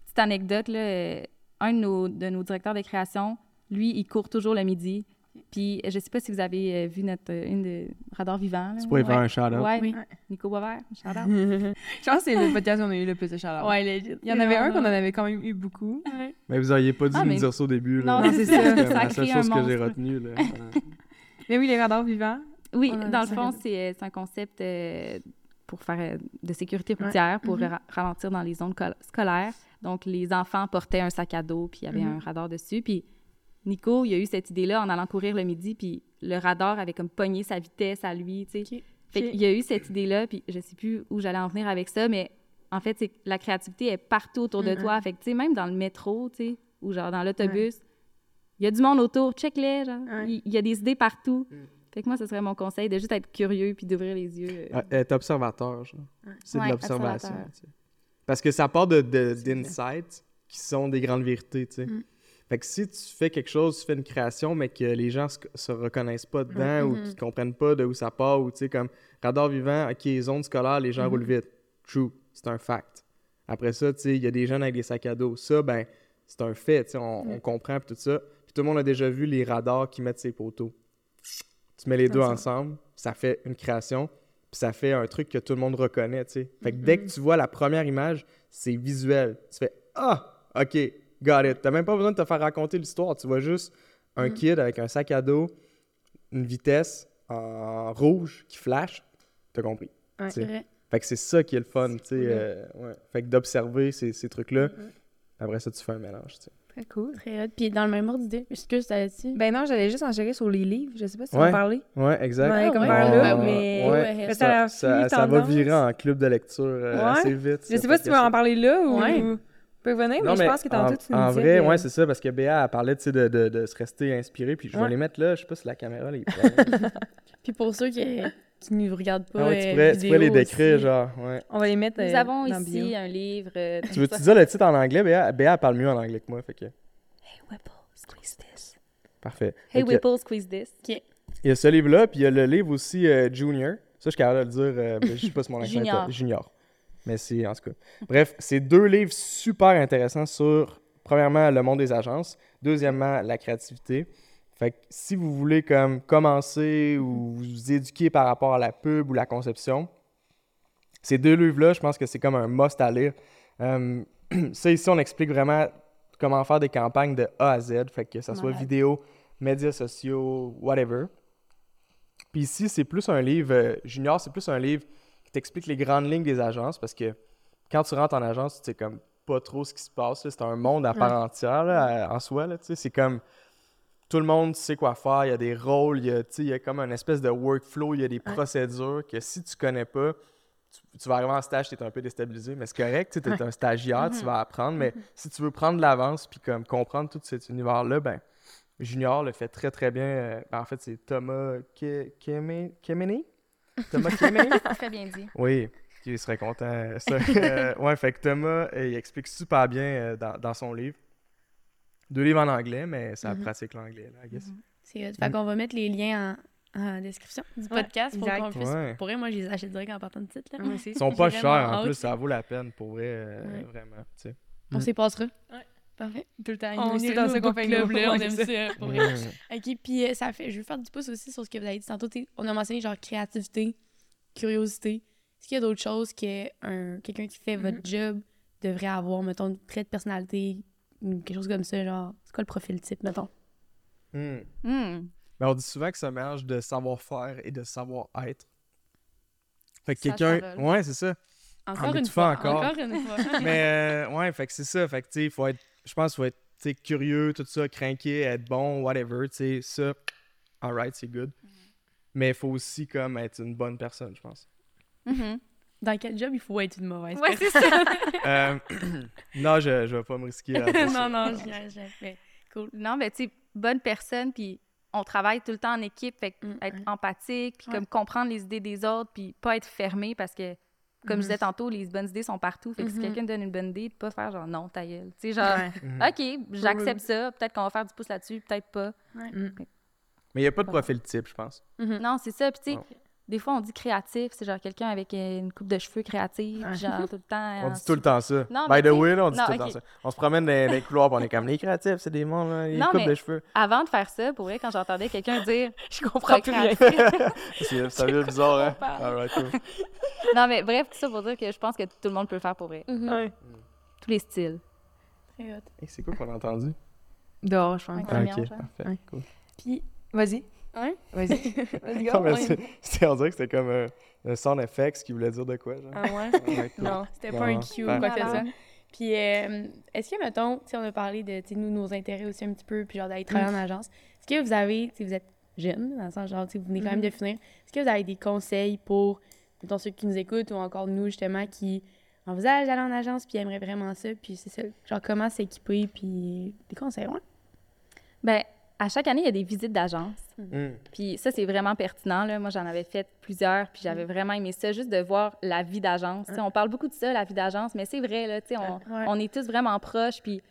Speaker 4: petite anecdote, là, euh, un de nos, de nos directeurs de création, lui, il court toujours le midi. Puis je sais pas si vous avez euh, vu notre, euh, une de Radar Vivant. là.
Speaker 3: Tu pourrais faire un shout-out.
Speaker 4: Ouais,
Speaker 1: Oui.
Speaker 4: Nico Boisvert, shout out.
Speaker 2: Je pense que c'est le podcast où on a eu le plus de chaleur.
Speaker 1: Ouais, legit.
Speaker 2: Il y en avait un qu'on en avait quand même eu beaucoup.
Speaker 3: Mais vous auriez pas dû
Speaker 4: Ah,
Speaker 3: nous
Speaker 4: mais-
Speaker 3: dire ça au début. Là.
Speaker 4: Non,
Speaker 2: Non,
Speaker 4: c'est ça.
Speaker 3: C'est la seule chose que j'ai retenue. Là.
Speaker 2: Mais oui, les radars vivants.
Speaker 4: Oui, dans le fond, c'est euh, un concept euh, pour faire euh, de sécurité routière, pour
Speaker 1: Mhm.
Speaker 4: ra- ralentir dans les zones col- scolaires. Donc, les enfants portaient un sac à dos, puis il y avait
Speaker 1: Mhm.
Speaker 4: un radar dessus. Puis Nico, il a eu cette idée-là en allant courir le midi, puis le radar avait comme pogné sa vitesse à lui, tu sais.
Speaker 1: Ok.
Speaker 4: Fait
Speaker 2: Ok.
Speaker 4: qu'il a eu cette idée-là, puis je sais plus où j'allais en venir avec ça, mais en fait, c'est la créativité est partout autour de toi. Fait que, tu sais, même dans le métro, tu sais, ou genre dans l'autobus, il y a du monde autour, check-les, genre.
Speaker 2: Ouais.
Speaker 4: Il il y, a des idées partout. Fait que moi, ce serait mon conseil de juste être curieux puis d'ouvrir les yeux. euh.
Speaker 3: Ah, Être observateur, genre. C'est
Speaker 4: Ouais,
Speaker 3: de l'observation.
Speaker 4: observateur.
Speaker 3: tu sais. Parce que ça part de, d'insights qui sont des grandes vérités, tu sais.
Speaker 1: Mm.
Speaker 3: Fait que si tu fais quelque chose, tu fais une création, mais que les gens se, se reconnaissent pas dedans ou
Speaker 1: Mhm.
Speaker 3: qu'ils comprennent pas de où ça part, ou tu sais, comme radar vivant, ok, les zones scolaires, les gens
Speaker 1: Mhm.
Speaker 3: roulent vite. True, c'est un fact. Après ça, tu sais, il y a des jeunes avec des sacs à dos. Ça, ben, c'est un fait, tu sais, on,
Speaker 1: Mm.
Speaker 3: on comprend tout ça. Puis tout le monde a déjà vu les radars qui mettent ses poteaux. Tu mets les deux
Speaker 1: Ah, ça.
Speaker 3: ensemble, ça fait une création, puis ça fait un truc que tout le monde reconnaît, tu sais. Fait que dès
Speaker 1: Mm-hmm.
Speaker 3: que tu vois la première image, c'est visuel. Tu fais Ah, ok, got it. T'as même pas besoin de te faire raconter l'histoire. Tu vois juste un
Speaker 1: Mm.
Speaker 3: kid avec un sac à dos, une vitesse en rouge qui flash. T'as compris.
Speaker 2: Ouais.
Speaker 1: vrai.
Speaker 3: Fait que c'est ça qui est le fun, tu sais.
Speaker 2: cool,
Speaker 3: euh, ouais. Fait que d'observer ces, ces trucs-là. Après ça, tu fais un mélange, tu sais.
Speaker 2: Très cool.
Speaker 1: Très hot. Puis dans le même ordre d'idée, excuse, t'as dit.
Speaker 2: Ben non, j'allais juste en gérer sur les livres. Je sais pas si tu
Speaker 3: Ouais.
Speaker 2: vas en parler.
Speaker 3: Ouais, exact.
Speaker 2: Ouais, comme
Speaker 1: ouais.
Speaker 2: par
Speaker 3: Ouais,
Speaker 2: là,
Speaker 3: ouais,
Speaker 2: mais...
Speaker 3: ouais.
Speaker 1: Ouais.
Speaker 2: Mais
Speaker 3: Ça,
Speaker 2: ça
Speaker 3: va virer en club de lecture euh,
Speaker 2: Ouais.
Speaker 3: assez vite.
Speaker 2: Je sais pas si tu veux en parler là ou... Peux venir, mais,
Speaker 3: Non,
Speaker 2: je pense que tantôt,
Speaker 3: en,
Speaker 2: tu nous
Speaker 3: en vrai,
Speaker 2: que-
Speaker 3: ouais, c'est ça, parce que Béa a parlé de, de, de se rester inspiré, puis je vais
Speaker 2: Ouais.
Speaker 3: les mettre là, je sais pas si la caméra les prend.
Speaker 1: Puis pour ceux qui, qui ne regardent pas,
Speaker 3: Ah ouais, tu,
Speaker 1: euh,
Speaker 3: pourrais, tu pourrais les décrire,
Speaker 1: aussi.
Speaker 3: genre, ouais.
Speaker 2: On va les mettre
Speaker 4: Nous
Speaker 2: euh,
Speaker 4: avons
Speaker 2: dans
Speaker 4: ici
Speaker 2: bio.
Speaker 4: un livre. euh,
Speaker 3: Tu veux-tu dire le titre en anglais? Béa, Béa parle mieux en anglais que moi, fait que...
Speaker 4: Hey Whipple, squeeze this.
Speaker 3: Parfait.
Speaker 4: Hey
Speaker 3: que
Speaker 4: Whipple, squeeze this.
Speaker 3: Il y a ce livre-là, puis il y a le livre aussi euh, Junior. Ça, je suis capable de le dire, euh, ben, je sais pas si mon accent est
Speaker 4: Junior.
Speaker 3: top. Junior. Mais c'est, en tout cas. Bref, c'est deux livres super intéressants sur, premièrement, le monde des agences, deuxièmement, la créativité. Fait que si vous voulez comme commencer ou vous éduquer par rapport à la pub ou la conception, ces deux livres-là, je pense que c'est comme un must à lire. Euh, ça, ici, on explique vraiment comment faire des campagnes de A à Z, fait que ça soit vidéo, médias sociaux, whatever. Puis ici, c'est plus un livre, euh, Junior, c'est plus un livre t'explique les grandes lignes des agences parce que quand tu rentres en agence, tu sais comme pas trop ce qui se passe. C'est un monde à part entière là, à- en soi. C'est comme tout le monde sait quoi faire, il y a des rôles, il y a, il y a comme une espèce de workflow, il y a des procédures que si tu connais pas, tu, tu vas arriver en stage, tu es un peu déstabilisé, mais c'est correct, tu es un stagiaire, tu vas apprendre, mais si tu veux prendre de l'avance puis comme comprendre tout cet univers-là, ben Junior le fait très très bien. Euh, ben, en fait, c'est Thomas Ke- Keme- Kemeny? Thomas Kemeny?
Speaker 4: Très bien dit.
Speaker 3: Oui, il serait content. ça. Euh, ouais, fait que Thomas, euh, il explique super bien euh, dans, dans son livre. Deux livres en anglais, mais ça
Speaker 1: Mhm.
Speaker 3: pratique l'anglais, là, I guess.
Speaker 1: C'est hot. Fait qu'on va mettre les liens en, en description du podcast pour qu'on puisse.
Speaker 3: Ouais.
Speaker 1: Pour vrai, moi, je les achète direct en partant de titre. Là.
Speaker 3: Ils sont pas chers en plus, ça vaut la peine pour vrai, euh,
Speaker 1: Ouais.
Speaker 3: vraiment.
Speaker 1: On s'y passera.
Speaker 2: Ouais.
Speaker 1: Parfait.
Speaker 2: Tout le temps.
Speaker 1: On est
Speaker 2: dans ce
Speaker 1: ce
Speaker 2: qu'on
Speaker 1: book
Speaker 2: fait
Speaker 1: club,
Speaker 2: nous.
Speaker 1: là, on
Speaker 2: Ouais,
Speaker 1: aime ça. Pour vrai. OK, puis euh, ça fait... Je veux faire du pouce aussi sur ce que vous avez dit tantôt. On a mentionné genre créativité, curiosité. Est-ce qu'il y a d'autres choses que un, quelqu'un qui fait votre job devrait avoir, mettons, une trait de personnalité ou quelque chose comme ça, genre, c'est quoi le profil type, mettons?
Speaker 3: Hmm.
Speaker 4: Hmm.
Speaker 3: Ben, on dit souvent que un mélange de savoir-faire et de savoir-être. Fait que quelqu'un. Ouais, c'est ça.
Speaker 1: Encore
Speaker 3: mais
Speaker 1: une fois.
Speaker 3: encore.
Speaker 1: Encore une fois.
Speaker 3: Mais euh, ouais, fait que c'est ça. Fait que tu sais, il faut être. Je pense qu'il faut être curieux, tout ça, craqué, être bon, whatever. Tu sais, ça, alright, c'est good. Mais il faut aussi comme être une bonne personne, je pense.
Speaker 4: Mhm.
Speaker 1: Dans quel job il faut être une mauvaise
Speaker 4: Ouais, c'est
Speaker 1: personne?
Speaker 4: ça.
Speaker 3: Euh, non, je, je vais pas me risquer
Speaker 1: non, non, je viens, je fais. Cool.
Speaker 4: Non, mais tu sais, bonne personne, puis on travaille tout le temps en équipe, fait
Speaker 1: Mm,
Speaker 4: être
Speaker 1: ouais.
Speaker 4: empathique, puis
Speaker 1: Ouais.
Speaker 4: comme comprendre les idées des autres, puis pas être fermé parce que, comme
Speaker 1: Mhm.
Speaker 4: je disais tantôt, les bonnes idées sont partout. Fait que si
Speaker 1: Mhm.
Speaker 4: quelqu'un donne une bonne idée, pas faire genre non, ta gueule. Tu sais, genre,
Speaker 2: Ouais.
Speaker 3: Mhm.
Speaker 4: OK, j'accepte ça, peut-être qu'on va faire du pouce là-dessus, peut-être pas.
Speaker 3: Mais il n'y a pas de profil type, je pense.
Speaker 1: Mhm.
Speaker 4: Non, c'est ça. Puis tu sais. Des fois, on dit créatif, c'est genre quelqu'un avec une coupe de cheveux créative,
Speaker 2: Ouais.
Speaker 4: genre tout le temps.
Speaker 3: On dit tout le temps ça.
Speaker 4: Non,
Speaker 3: By the way, là, on dit
Speaker 4: non,
Speaker 3: tout le temps ça. On se promène dans les couloirs, on est comme les créatifs, c'est des mondes, là, les
Speaker 4: Non,
Speaker 3: coupes
Speaker 4: mais-
Speaker 3: de cheveux.
Speaker 4: Avant de faire ça, pour vrai, quand j'entendais quelqu'un dire
Speaker 2: Je comprends plus rien.
Speaker 3: C'est- Ça devient bizarre, hein?
Speaker 4: parle.
Speaker 3: Alright, cool.
Speaker 4: Non, mais bref, tout ça pour dire que je pense que tout le monde peut le faire pour vrai.
Speaker 1: Mhm.
Speaker 2: Ouais.
Speaker 4: Tous les styles.
Speaker 1: Très hot.
Speaker 3: Hey, c'est quoi qu'on a entendu?
Speaker 2: Dehors, je pense.
Speaker 3: Ah, ok, parfait,
Speaker 2: Ouais.
Speaker 3: cool.
Speaker 1: Puis,
Speaker 2: Vas-y.
Speaker 1: Hein?
Speaker 2: Vas-y. Vas-y,
Speaker 3: Non,
Speaker 2: go.
Speaker 3: mais
Speaker 1: ouais.
Speaker 3: c'est- c'était- on dirait que c'était comme un, un sound effects qui voulait dire de quoi, genre.
Speaker 1: Ah ouais?
Speaker 3: Ouais, cool.
Speaker 1: Non, c'était
Speaker 3: Non,
Speaker 1: pas un cue ou quoi que ce soit.
Speaker 4: Malade.
Speaker 1: Puis, euh, est-ce que, mettons, si on a parlé de, nous, nos intérêts aussi un petit peu, puis genre d'aller travailler en agence, est-ce que vous avez, si vous êtes jeune, dans le sens, genre, vous venez quand même de finir, est-ce que vous avez des conseils pour, mettons, ceux qui nous écoutent ou encore nous, justement, qui envisage d'aller en agence, puis il aimerait vraiment ça, puis c'est ça. Genre, comment s'équiper, puis des conseils, ouais.
Speaker 4: Ben, à chaque année, il y a des visites d'agence.
Speaker 3: Mm.
Speaker 4: Puis ça, c'est vraiment pertinent. Là. Moi, j'en avais fait plusieurs, puis j'avais vraiment aimé ça, juste de voir la vie d'agence. Sais, On parle beaucoup de ça, la vie d'agence, mais c'est vrai, là, sais, on,
Speaker 1: Ouais.
Speaker 4: on est tous vraiment proches, puis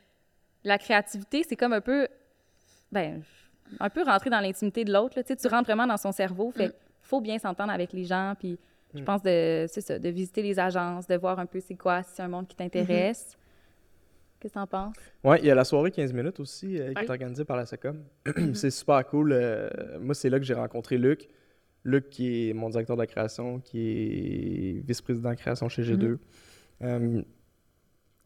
Speaker 4: la créativité, c'est comme un peu, ben, un peu rentrer dans l'intimité de l'autre. Tu rentres vraiment dans son cerveau, fait qu'il faut bien s'entendre avec les gens, puis je pense de, c'est ça, de visiter les agences, de voir un peu c'est quoi, si c'est un monde qui t'intéresse. Qu'est-ce que t'en penses?
Speaker 3: Ouais, il y a la soirée 15 minutes aussi euh, qui
Speaker 1: Ouais.
Speaker 3: est organisée par la SECOM. c'est super cool. euh, moi, c'est là que j'ai rencontré Luc. Luc, qui est mon directeur de la création, qui est vice-président de création chez G2. Euh,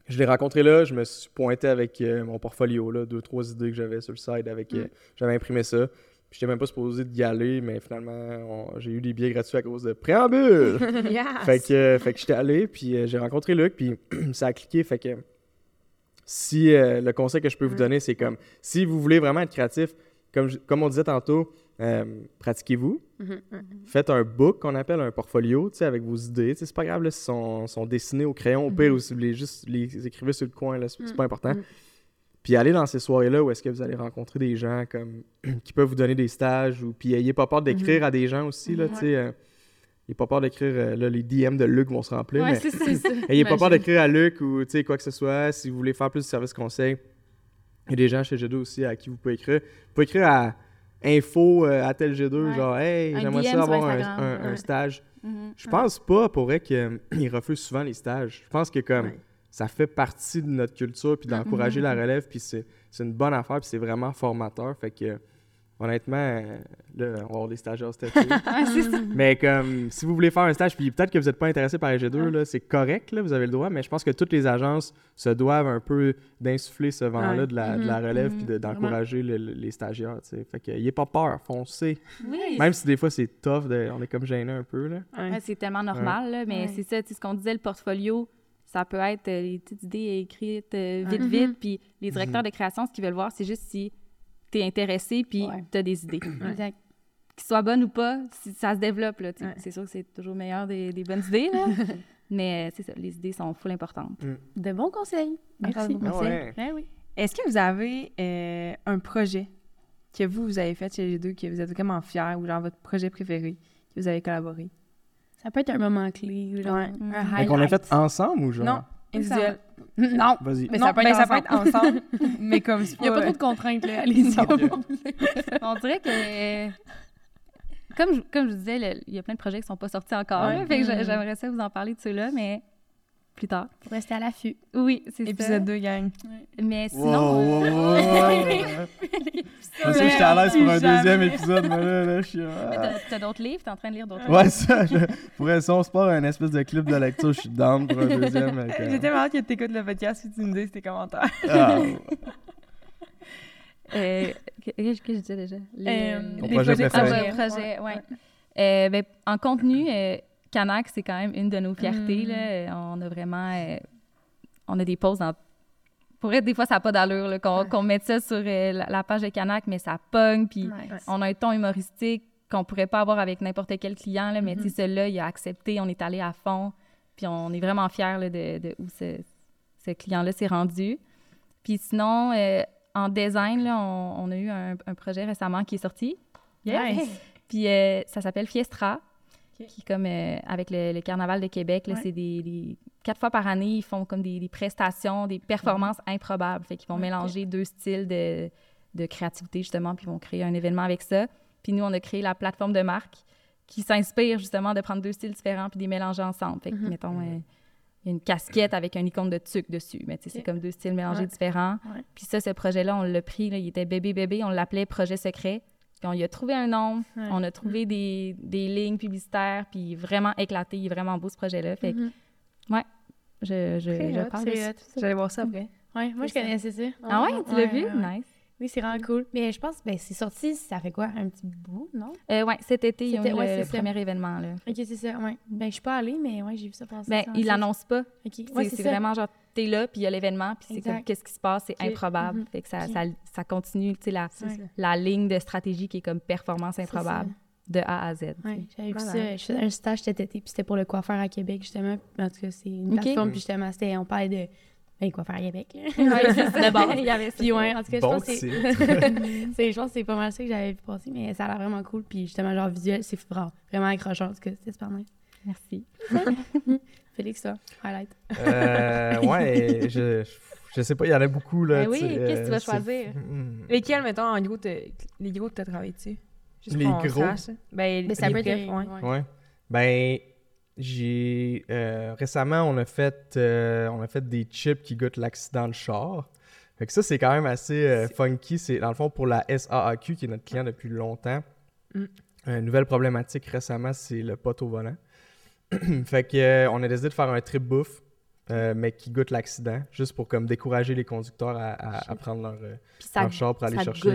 Speaker 3: je l'ai rencontré là, je me suis pointé avec euh, mon portfolio, là, deux, trois idées que j'avais sur le site. avec euh, J'avais imprimé ça. Puis j'étais même pas supposé d'y aller, mais finalement, j'ai eu des billets gratuits à cause de préambule.
Speaker 2: Yes!
Speaker 3: Fait que, euh, fait que j'étais allé, puis euh, j'ai rencontré Luc, puis ça a cliqué. Fait que si euh, le conseil que je peux vous donner, c'est comme si vous voulez vraiment être créatif, comme, je- comme on disait tantôt, euh, pratiquez-vous. Faites un book qu'on appelle un portfolio, avec vos idées. C'est pas grave là, si sont, sont dessinés au crayon, au pire, ou si vous voulez juste les écrivez sur le coin, c'est pas important. Puis allez dans ces soirées-là où est-ce que vous allez rencontrer des gens comme qui peuvent vous donner des stages ou puis ayez pas peur d'écrire à des gens aussi là, tu euh, ayez pas peur d'écrire euh, là les DM de Luc vont se remplir mais
Speaker 4: c'est ça.
Speaker 3: ayez pas peur d'écrire à Luc ou tu sais quoi que ce soit si vous voulez faire plus de services conseils. Il y a des gens chez G2 aussi à qui vous pouvez écrire. Vous pouvez écrire à info euh, à tel G2
Speaker 1: Ouais.
Speaker 3: genre hey,
Speaker 1: Un
Speaker 3: j'aimerais
Speaker 1: DM
Speaker 3: ça avoir un,
Speaker 1: ouais.
Speaker 3: stage.
Speaker 4: Mhm.
Speaker 3: Je pense pas pour vrai qu'ils refusent souvent les stages. Je pense que comme
Speaker 2: Ouais.
Speaker 3: ça fait partie de notre culture puis d'encourager la relève puis c'est c'est une bonne affaire puis c'est vraiment formateur fait que honnêtement là on va avoir des stagiaires cet été. mais comme si vous voulez faire un stage puis peut-être que vous n'êtes pas intéressé par les G2 là, c'est correct là, vous avez le droit mais je pense que toutes les agences se doivent un peu d'insuffler ce vent là
Speaker 2: Ouais.
Speaker 3: de la, de la relève
Speaker 1: Mhm.
Speaker 3: puis de- d'encourager le- le- les stagiaires tu sais. fait que ayez pas peur foncez
Speaker 4: Oui,
Speaker 3: même si des fois c'est tough de- on est comme gêné un peu là
Speaker 2: Ouais.
Speaker 4: Ouais, c'est tellement normal, là, mais
Speaker 1: Ouais.
Speaker 4: c'est ça, ce qu'on disait, le portfolio, ça peut être euh, les petites idées écrites euh, vite,
Speaker 1: Ouais.
Speaker 4: vite, puis les directeurs de création, ce qu'ils veulent voir, c'est juste si tu es intéressé, puis
Speaker 1: Ouais.
Speaker 4: tu as des idées.
Speaker 1: Exact.
Speaker 4: Qu'ils soient bonnes ou pas, si ça se développe.
Speaker 2: Ouais.
Speaker 4: c'est sûr que c'est toujours meilleur des, des bonnes idées, là, mais euh, c'est ça, les idées sont full importantes.
Speaker 1: De bons conseils. Merci.
Speaker 4: conseils.
Speaker 3: ouais.
Speaker 1: Ouais, oui.
Speaker 2: Est-ce que vous avez euh, un projet que vous, vous avez fait chez les deux, que vous êtes vraiment fiers, ou genre votre projet préféré, que vous avez collaboré?
Speaker 1: Ça peut être un moment clé. ou Genre,
Speaker 2: Ouais.
Speaker 1: un
Speaker 2: Un
Speaker 3: Fait qu'on l'a
Speaker 1: highlight.
Speaker 3: fait ensemble ou genre?
Speaker 2: Non, individuel.
Speaker 1: Non.
Speaker 3: vas-y
Speaker 1: Mais
Speaker 2: non,
Speaker 1: ça peut être
Speaker 2: ça peut être ensemble, mais comme c'est
Speaker 1: Il n'y a pas trop de contraintes, là. Allez-y.
Speaker 4: On dirait que. euh, Comme je, comme je disais, le- il y a plein de projets qui sont pas sortis encore.
Speaker 2: Ouais.
Speaker 4: là, fait que j'a-
Speaker 1: Mm.
Speaker 4: j'aimerais ça vous en parler de ceux-là, mais plus tard.
Speaker 1: Faut rester à l'affût.
Speaker 4: Oui, c'est ça.
Speaker 2: Épisode 2, gang.
Speaker 4: Mais sinon.
Speaker 3: wow,
Speaker 4: euh,
Speaker 3: wow, wow. Je sais que j'étais à l'aise pour un deuxième épisode, mais là, là je suis.
Speaker 4: mais
Speaker 3: ah.
Speaker 4: t'as- d'autres livres? T'es en train de lire d'autres livres?
Speaker 3: Ouais, ça. Je... Pour si on se part un espèce de clip de lecture, je suis down pour un deuxième. euh,
Speaker 2: J'ai tellement hâte que tu écoutes le podcast et tu me dises tes commentaires.
Speaker 3: ah,
Speaker 4: Euh, que- Qu'est-ce que je disais déjà? Les,
Speaker 1: Euh,
Speaker 2: les
Speaker 3: projet
Speaker 2: projets
Speaker 4: Ah, ouais, projet, ouais. Euh, ben, en contenu, euh, Canac, c'est quand même une de nos fiertés.
Speaker 1: Mm.
Speaker 4: Là. On a vraiment... euh, on a des pauses dans... Pour être, des fois, ça n'a pas d'allure qu'on mette ça sur euh, la, la page de Canac, mais ça pogne, puis on a un ton humoristique qu'on pourrait pas avoir avec n'importe quel client, là, mais tu sais, celui-là, il a accepté, on est allé à fond, puis on est vraiment fiers là, de, de où ce, ce client-là s'est rendu. Puis sinon, euh, en design, là, on, on a eu un, un projet récemment qui est sorti.
Speaker 1: Nice.
Speaker 4: Puis euh, ça s'appelle Fiestra, Qui comme euh, avec le, le Carnaval de Québec. là,
Speaker 1: Ouais.
Speaker 4: C'est des, des- Quatre fois par année, ils font comme des, des prestations, des performances improbables. Fait qu'ils vont mélanger deux styles de, de créativité, justement, puis ils vont créer un événement avec ça. Puis nous, on a créé la plateforme de marque qui s'inspire justement de prendre deux styles différents puis de les mélanger ensemble. Fait que,
Speaker 1: Mhm.
Speaker 4: mettons, euh, il y a une casquette avec un icône de tuc dessus. Mais tu sais, c'est comme deux styles mélangés
Speaker 1: Ouais.
Speaker 4: différents.
Speaker 1: Ouais.
Speaker 4: Puis ça, ce projet-là, on l'a pris, là, il était bébé-bébé, on l'appelait Projet secret. Puis on y a trouvé un nom,
Speaker 1: Ouais.
Speaker 4: on a trouvé des, des lignes publicitaires, puis vraiment éclaté. Il est vraiment beau, ce projet-là. Fait que,
Speaker 1: Mhm.
Speaker 4: je, je, je
Speaker 2: hot,
Speaker 4: parle.
Speaker 2: J'allais voir ça après.
Speaker 1: Ouais, moi, je connaissais ça.
Speaker 4: Ah ouais, tu l'as vu?
Speaker 1: ouais, ouais.
Speaker 4: Nice.
Speaker 1: Oui, c'est vraiment cool. Mais je pense, ben, c'est sorti, ça fait quoi? Un petit bout, non?
Speaker 4: Euh, ouais, cet été, ils ont
Speaker 1: C'était-
Speaker 4: eu
Speaker 1: ouais,
Speaker 4: le, premier événement. Là.
Speaker 1: Ok, c'est ça, ouais. Ben, je suis pas allée, mais ouais, j'ai vu ça passer.
Speaker 4: Ben, ils l'annoncent pas.
Speaker 1: Ok,
Speaker 4: C'est
Speaker 1: ouais,
Speaker 4: c'est vraiment genre, t'es là, puis il y a l'événement, puis c'est comme, qu'est-ce qui se passe, c'est improbable.
Speaker 1: Mhm.
Speaker 4: Fait que ça, ça, ça continue, tu sais, la, la ligne de stratégie qui est comme performance improbable. de A à Z.
Speaker 1: Ouais, j'avais vu ça. Je faisais un stage cet été, puis c'était pour le coiffeur à Québec, justement. En tout cas, c'est une plateforme, puis justement, c'était, on parlait de ben, coiffeur à Québec.
Speaker 4: Ouais, c'est ça.
Speaker 1: base.
Speaker 4: Il y avait ça.
Speaker 1: Puis ouais, en tout cas, je pense que c'est...
Speaker 3: titre.
Speaker 1: c'est- je pense que c'est pas mal ça que j'avais vu passer, mais ça a l'air vraiment cool. Puis justement, genre visuel, c'est vraiment, vraiment accrocheur. En tout cas, c'était super nice.
Speaker 4: Merci.
Speaker 1: Félix, ça, highlight.
Speaker 3: Euh, ouais, je, je sais pas, il y en a beaucoup. Là,
Speaker 4: Ben oui,
Speaker 3: tu
Speaker 4: qu'est-ce que tu vas
Speaker 3: c'est-
Speaker 4: choisir?
Speaker 3: Hmm.
Speaker 2: Lesquels, mettons, en gros, les gros que t'as travaillé dessus? Juste
Speaker 3: Les gros?
Speaker 2: sache. Ben,
Speaker 1: Mais ça
Speaker 2: les
Speaker 1: peut être...
Speaker 2: ouais.
Speaker 1: ouais.
Speaker 3: Ouais. Ben, j'ai. euh, récemment, on a, fait, euh, on a fait des chips qui goûtent l'accident de char. Fait que ça, c'est quand même assez euh, funky. C'est dans le fond pour la SAAQ, qui est notre client depuis longtemps.
Speaker 2: Mm.
Speaker 3: Une nouvelle problématique récemment, c'est le pot au volant. fait que on a décidé de faire un trip bouffe, mais qui goûte l'accident, juste pour comme décourager les conducteurs à, à- à prendre leur, leur char pour aller chercher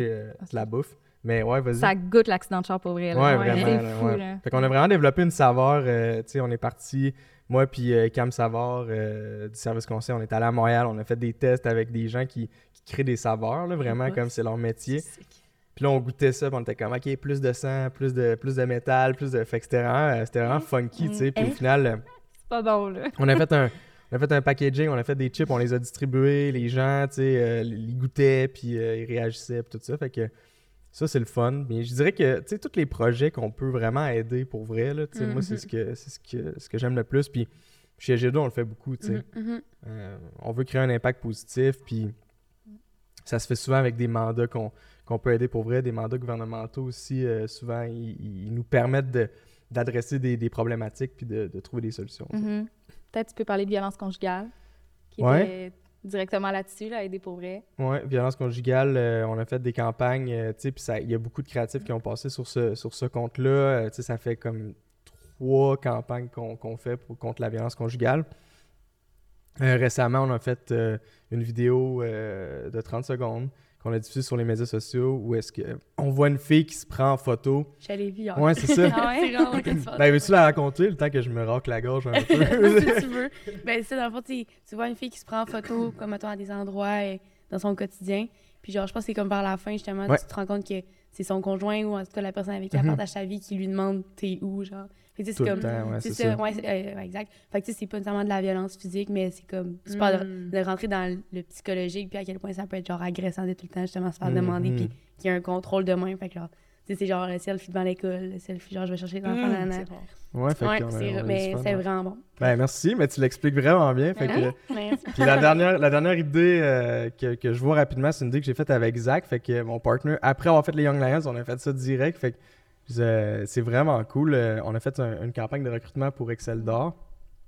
Speaker 3: de la bouffe. Mais ouais, vas-y.
Speaker 4: ça goûte l'accident de char pour vrai. là.
Speaker 3: Ouais,
Speaker 2: Ouais,
Speaker 3: vraiment. Là,
Speaker 4: fou,
Speaker 3: ouais.
Speaker 4: là.
Speaker 3: Fait qu'on a vraiment développé une saveur. euh, tu sais, on est parti, moi puis euh, Cam Savard euh, du service conseil, on est allé à Montréal, on a fait des tests avec des gens qui, qui créent des saveurs, là, vraiment comme c'est leur métier. Puis là, on goûtait ça, puis on était comme, OK, plus de sang, plus de, plus de métal, plus de. Fait que c'était vraiment, vraiment funky, tu sais. Puis au
Speaker 4: Hein?
Speaker 3: final,
Speaker 4: C'est pas bon, là.
Speaker 3: on a fait un. On a fait un packaging, on a fait des chips, on les a distribués, les gens, tu sais, ils goûtaient, puis ils réagissaient, puis tout ça. Fait que ça, c'est le fun. Mais je dirais que, tu sais, tous les projets qu'on peut vraiment aider pour vrai, là, tu sais, moi, c'est
Speaker 1: Mhm.
Speaker 3: ce que, c'est ce que, ce que j'aime le plus. Puis chez G2, on le fait beaucoup, tu sais.
Speaker 2: Mhm.
Speaker 1: Mhm.
Speaker 3: Euh, on veut créer un impact positif, puis ça se fait souvent avec des mandats qu'on peut aider pour vrai, des mandats gouvernementaux aussi. euh, souvent, ils, ils nous permettent de- d'adresser des, des problématiques puis de, de trouver des solutions.
Speaker 4: Peut-être tu peux parler de violence conjugale, qui
Speaker 3: Ouais.
Speaker 4: était directement là-dessus, là, aider pour vrai.
Speaker 3: Ouais, violence conjugale, euh, on a fait des campagnes, euh, tu sais, il y a beaucoup de créatifs qui ont passé sur ce, sur ce compte-là. Euh, tu sais, ça fait comme trois campagnes qu'on fait contre la violence conjugale. Récemment, on a fait une vidéo de 30 secondes qu'on a diffusée sur les médias sociaux où est-ce que on voit une fille qui se prend en photo.
Speaker 1: J'allais vu hier.
Speaker 3: Ouais, c'est ça.
Speaker 4: Ah ouais?
Speaker 3: Ben, veux-tu la raconter le temps que je me racle la gorge un peu?
Speaker 1: si tu veux. Ben, c'est ça, dans le fond, tu vois une fille qui se prend en photo, comme mettons, à des endroits euh, dans son quotidien. Puis, genre, je pense que c'est comme vers la fin, justement,
Speaker 3: Ouais.
Speaker 1: tu te rends compte que c'est son conjoint ou en tout cas la personne avec qui elle
Speaker 3: Mhm.
Speaker 1: partage sa vie qui lui demande t'es où, genre. Fait que, tu c'est
Speaker 3: le
Speaker 1: comme.
Speaker 3: temps, ouais,
Speaker 1: c'est
Speaker 3: c'est
Speaker 1: ça,
Speaker 3: ça.
Speaker 1: ouais, c'est- euh, ouais, exact. Fait que, tu sais, c'est pas nécessairement de la violence physique, mais c'est comme de,
Speaker 2: Mm.
Speaker 1: de rentrer dans le psychologique, puis à quel point ça peut être, genre, agressant de tout le temps, justement, se faire
Speaker 3: Mhm.
Speaker 1: demander, puis qu'il y a un contrôle de main. Fait que, genre, tu c'est genre le selfie devant l'école, le selfie, genre, je vais chercher l'enfant,
Speaker 2: Mm,
Speaker 1: nanana.
Speaker 2: c'est bon.
Speaker 3: Ouais, fait
Speaker 1: Ouais, c'est-
Speaker 3: on a eu
Speaker 1: mais c'est vraiment bon.
Speaker 3: Ben, merci, mais tu l'expliques vraiment bien. Fait
Speaker 1: Hein?
Speaker 3: que,
Speaker 1: Merci.
Speaker 3: Puis la dernière, la dernière idée euh, que, que je vois rapidement, c'est une idée que j'ai faite avec Zach. Fait que mon partner, après avoir fait les Young Lions, on a fait ça direct. Fait que euh, c'est vraiment cool. Euh, on a fait un- une campagne de recrutement pour Excel d'or.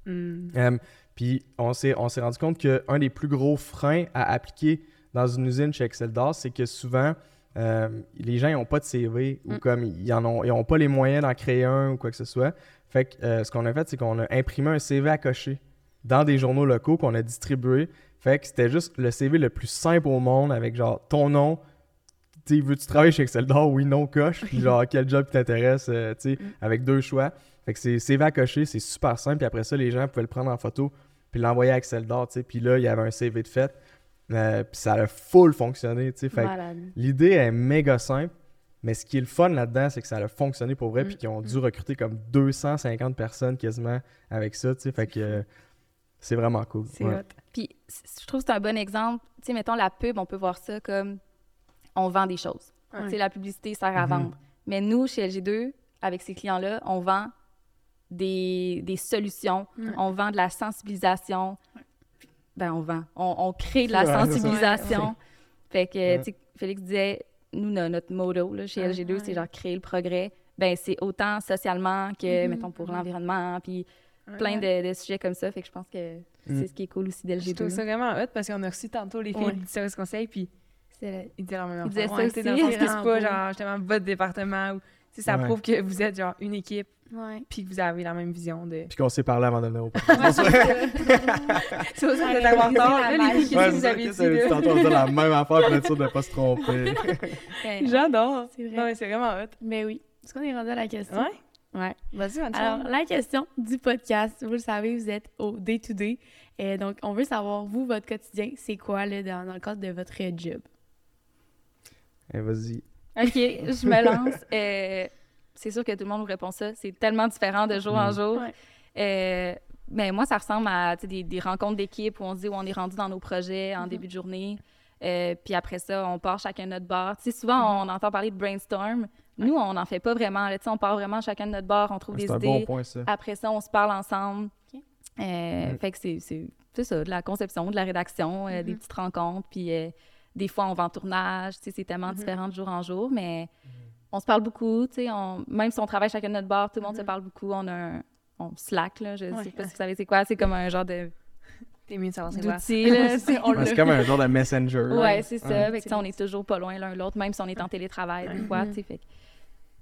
Speaker 2: Mm.
Speaker 3: Euh, puis on s'est, on s'est rendu compte qu'un des plus gros freins à appliquer dans une usine chez Excel d'or, c'est que souvent, euh, les gens n'ont pas de CV ou
Speaker 1: Mm.
Speaker 3: comme ils en ont, ils ont pas les moyens d'en créer un ou quoi que ce soit. Fait que euh, ce qu'on a fait, c'est qu'on a imprimé un CV à cocher dans des journaux locaux qu'on a distribués. Fait que c'était juste le CV le plus simple au monde avec genre ton nom. Tu veux-tu travailler chez Excel d'or? Oui, non, coche. Puis genre, quel job qui t'intéresse, euh, tu sais,
Speaker 1: Mm.
Speaker 3: avec deux choix. Fait que c'est CV à cocher, c'est super simple. Puis après ça, les gens pouvaient le prendre en photo puis l'envoyer à Excel d'or, tu sais. Puis là, il y avait un CV de fait. Euh, puis ça a full fonctionné, tu sais. Fait que
Speaker 4: Malade.
Speaker 3: l'idée est méga simple. Mais ce qui est le fun là-dedans, c'est que ça a fonctionné pour vrai,
Speaker 1: Mm.
Speaker 3: puis qu'ils ont dû recruter comme 250 personnes quasiment avec ça, tu sais. Fait que euh, c'est vraiment cool.
Speaker 2: C'est
Speaker 3: ouais.
Speaker 2: hot.
Speaker 4: Puis je trouve que c'est un bon exemple. Tu sais, mettons la pub, on peut voir ça comme on vend des choses.
Speaker 1: Ouais.
Speaker 4: Tu sais, la publicité sert à
Speaker 3: Mhm.
Speaker 4: vendre. Mais nous, chez LG2, avec ces clients-là, on vend des, des solutions, on vend de la sensibilisation. Ben, on vend. On, on crée de la
Speaker 3: Ouais,
Speaker 4: sensibilisation. Fait que,
Speaker 3: Ouais.
Speaker 4: tu sais, Félix disait, nous, no- notre motto là, chez
Speaker 1: Ouais,
Speaker 4: LG2,
Speaker 1: ouais.
Speaker 4: c'est genre créer le progrès. Ben, c'est autant socialement que,
Speaker 1: Mhm,
Speaker 4: mettons, pour
Speaker 1: mhm.
Speaker 4: l'environnement, puis plein de, de sujets comme ça. Fait que je pense que
Speaker 3: Mm.
Speaker 4: c'est ce qui est cool aussi
Speaker 2: Je
Speaker 4: d'LG2.
Speaker 2: trouve ça vraiment hot parce qu'on a reçu tantôt les filles
Speaker 1: Ouais.
Speaker 2: du service conseil, puis
Speaker 4: C'est
Speaker 2: ils disaient la même
Speaker 4: Ils disaient ça
Speaker 2: Ouais,
Speaker 4: aussi.
Speaker 2: dans
Speaker 1: C'est
Speaker 2: pas genre justement votre département ou ça
Speaker 3: Ouais.
Speaker 2: prouve que vous êtes genre une équipe
Speaker 1: Ouais.
Speaker 2: puis que vous avez la même vision de.
Speaker 3: Puis qu'on s'est parlé avant de venir au
Speaker 2: C'est aussi
Speaker 4: Ouais,
Speaker 2: d'être avoir tort.
Speaker 4: la
Speaker 2: Là, les filles, qu'est-ce que
Speaker 3: c'est
Speaker 2: vous
Speaker 3: ça,
Speaker 2: avez dit
Speaker 3: tantôt, on la même affaire pour être sûr de ne pas se tromper.
Speaker 1: Ouais.
Speaker 2: J'adore.
Speaker 1: C'est vrai.
Speaker 2: Non, mais c'est vraiment hot.
Speaker 1: Mais oui. Est-ce qu'on est rendu à la question?
Speaker 2: Ouais.
Speaker 1: Ouais.
Speaker 2: Vas-y.
Speaker 1: Alors, la question du podcast, vous le savez, vous êtes au day-to-day. Et donc, on veut savoir, vous, votre quotidien, c'est quoi là, dans, dans le cadre de votre job?
Speaker 3: Eh, vas-y.
Speaker 4: OK, je me lance. Euh, c'est sûr que tout le monde vous répond ça. C'est tellement différent de jour en
Speaker 3: Mm.
Speaker 4: jour.
Speaker 1: Ouais.
Speaker 4: Euh, mais moi, ça ressemble à des, des rencontres d'équipe où on se dit où on est rendu dans nos projets en
Speaker 1: Mhm.
Speaker 4: début de journée. Euh, puis après ça, on part chacun de notre sais, souvent, on entend parler de brainstorm. Nous, on n'en fait pas vraiment. là. Tu sais, on part vraiment chacun de notre bar, on trouve des
Speaker 3: C'est un
Speaker 4: idées.
Speaker 3: bon point, ça.
Speaker 4: Après ça, on se parle ensemble.
Speaker 1: Ok.
Speaker 4: Euh,
Speaker 3: Mm.
Speaker 4: Fait que c'est- ça, de la conception, de la rédaction, euh, des
Speaker 1: Mhm.
Speaker 4: petites rencontres. Puis euh, des fois, on va en tournage. Tu sais, c'est tellement différent de jour en jour, mais on se parle beaucoup. Tu sais, on- même si on travaille chacun de notre bar, tout le monde se
Speaker 1: Mhm.
Speaker 4: parle beaucoup. On a un on Slack, là, je
Speaker 1: Ouais.
Speaker 4: sais pas si vous savez c'est quoi. C'est comme un genre de
Speaker 2: T'es mieux de savoir c'est quoi.
Speaker 4: d'outil. là. C'est-
Speaker 3: comme un genre de messenger.
Speaker 4: Ouais, c'est ça.
Speaker 3: Ouais.
Speaker 4: Fait que, on est toujours pas loin l'un de l'autre, même si on est en télétravail, des fois.
Speaker 1: Mhm.
Speaker 4: tu sais, Fait que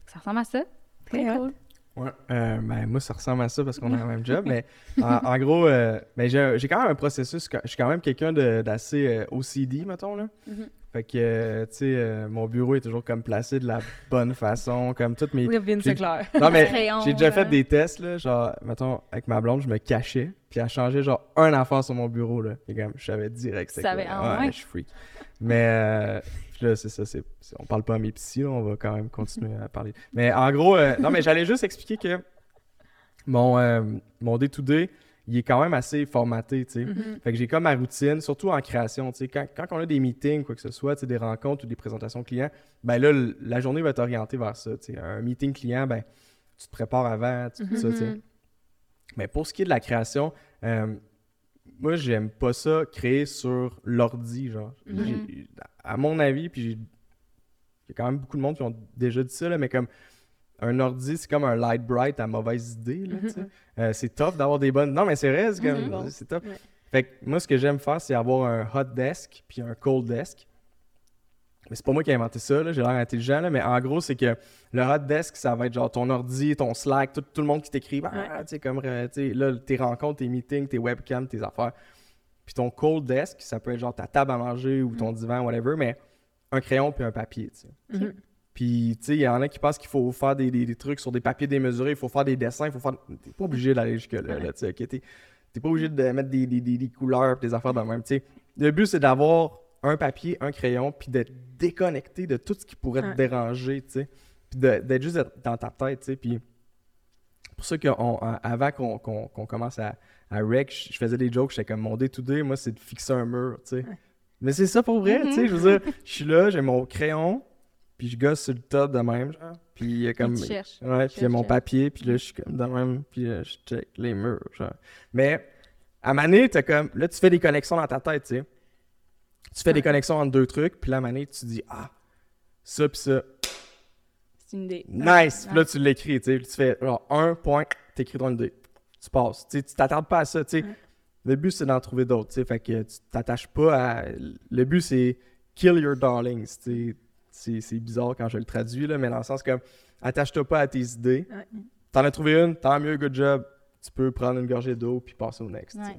Speaker 4: ça ressemble à ça.
Speaker 1: Très
Speaker 2: hot.
Speaker 1: cool.
Speaker 3: Ouais, euh, ben, moi, ça ressemble à ça parce qu'on a le même job, mais en, en gros, euh, ben, j'ai quand même un processus. Je suis quand même quelqu'un de- d'assez euh, OCD, mettons. Là.
Speaker 1: Mhm.
Speaker 3: Fait que, euh, tu sais, euh, mon bureau est toujours comme placé de la bonne façon, comme toutes mes.
Speaker 2: C'est clair.
Speaker 3: Non, mais j'ai déjà fait
Speaker 4: là.
Speaker 3: des tests, là, genre, mettons, avec ma blonde, je me cachais, puis elle changeait genre un affaire sur mon bureau, là. Et comme, je savais direct c'était quoi.
Speaker 4: ah
Speaker 3: ouais, je suis freak. Mais euh, là, c'est ça, c'est, on parle pas à mes psy, là, on va quand même continuer à parler. Mais en gros, euh, non, mais j'allais juste expliquer que mon, euh, mon day-to-day, il est quand même assez formaté, tu sais.
Speaker 1: Mhm.
Speaker 3: Fait que j'ai comme ma routine, surtout en création, tu sais. Quand, quand on a des meetings, quoi que ce soit, tu sais, des rencontres ou des présentations clients, ben là, la journée va être orientée vers ça, tu sais. Un meeting client, ben, tu te prépares avant, fais ça, tu sais.
Speaker 1: Mhm.
Speaker 3: Mais pour ce qui est de la création, euh, moi, j'aime pas ça créer sur l'ordi, genre.
Speaker 1: Mhm.
Speaker 3: J'ai- À mon avis, puis j'ai- il y a quand même beaucoup de monde qui ont déjà dit ça, là, mais comme un ordi, c'est comme un light bright à mauvaise idée, là, sais. Euh, c'est tough d'avoir des bonnes... Non, mais c'est vrai, c'est comme...
Speaker 1: Mhm. Bon.
Speaker 3: C'est tough.
Speaker 1: Ouais.
Speaker 3: Fait que moi, ce que j'aime faire, c'est avoir un hot desk puis un cold desk. Mais c'est pas moi qui ai inventé ça, là, j'ai l'air intelligent, là, mais en gros, c'est que le hot desk, ça va être genre ton ordi, ton Slack, tout, tout le monde qui t'écrit, ah,
Speaker 1: Ouais.
Speaker 3: tu sais, comme, euh, tu sais, là, tes rencontres, tes meetings, tes webcams, tes affaires. Puis ton cold desk, ça peut être genre ta table à manger ou ton divan, whatever, mais un crayon puis un papier, tu sais. Puis, tu sais, il y en a qui pensent qu'il faut faire des, des- des trucs sur des papiers démesurés, il faut faire des dessins, il faut faire... T'es pas obligé d'aller jusque-là, là, tu sais, ok? T'es t'es pas obligé de mettre des, des, couleurs des affaires dans le même, tu sais. Le but, c'est d'avoir un papier, un crayon, puis d'être déconnecté de tout ce qui pourrait te
Speaker 2: Ouais.
Speaker 3: déranger, tu sais. Puis de- d'être juste dans ta tête, tu sais. Puis pour ça qu'avant qu'on qu'on- qu'on commence à, à rec, je faisais des jokes, j'étais comme mon day-to-day, moi, c'est de fixer un mur, tu sais. Mais c'est ça pour vrai, tu sais. Je veux dire, je suis là, j'ai mon crayon, puis je gosse sur le top de même, genre. Puis il y a comme.
Speaker 4: tu cherches.
Speaker 3: Ouais, puis il y a mon papier, puis là, je suis comme de même, puis euh, je check les murs, genre. Mais à Mané, t'as comme. Là, tu fais des connexions dans ta tête, tu sais. Tu fais des connexions entre deux trucs, puis là, à Mané, tu dis, ah, ça, puis ça.
Speaker 4: C'est une idée.
Speaker 3: Nice! Puis là, tu l'écris, tu sais. Puis tu fais, genre, un point, t'écris ton idée. Tu passes. Tu t'attardes pas à ça, tu sais. Le but, c'est d'en trouver d'autres, tu sais. Fait que tu t'attaches pas à. Le but, c'est kill your darlings, tu sais. C'est bizarre quand je le traduis, là, mais dans le sens que attache-toi pas à tes idées.
Speaker 2: Ouais.
Speaker 3: T'en as trouvé une, tant mieux, good job. Tu peux prendre une gorgée d'eau puis passer au next.
Speaker 4: Ouais.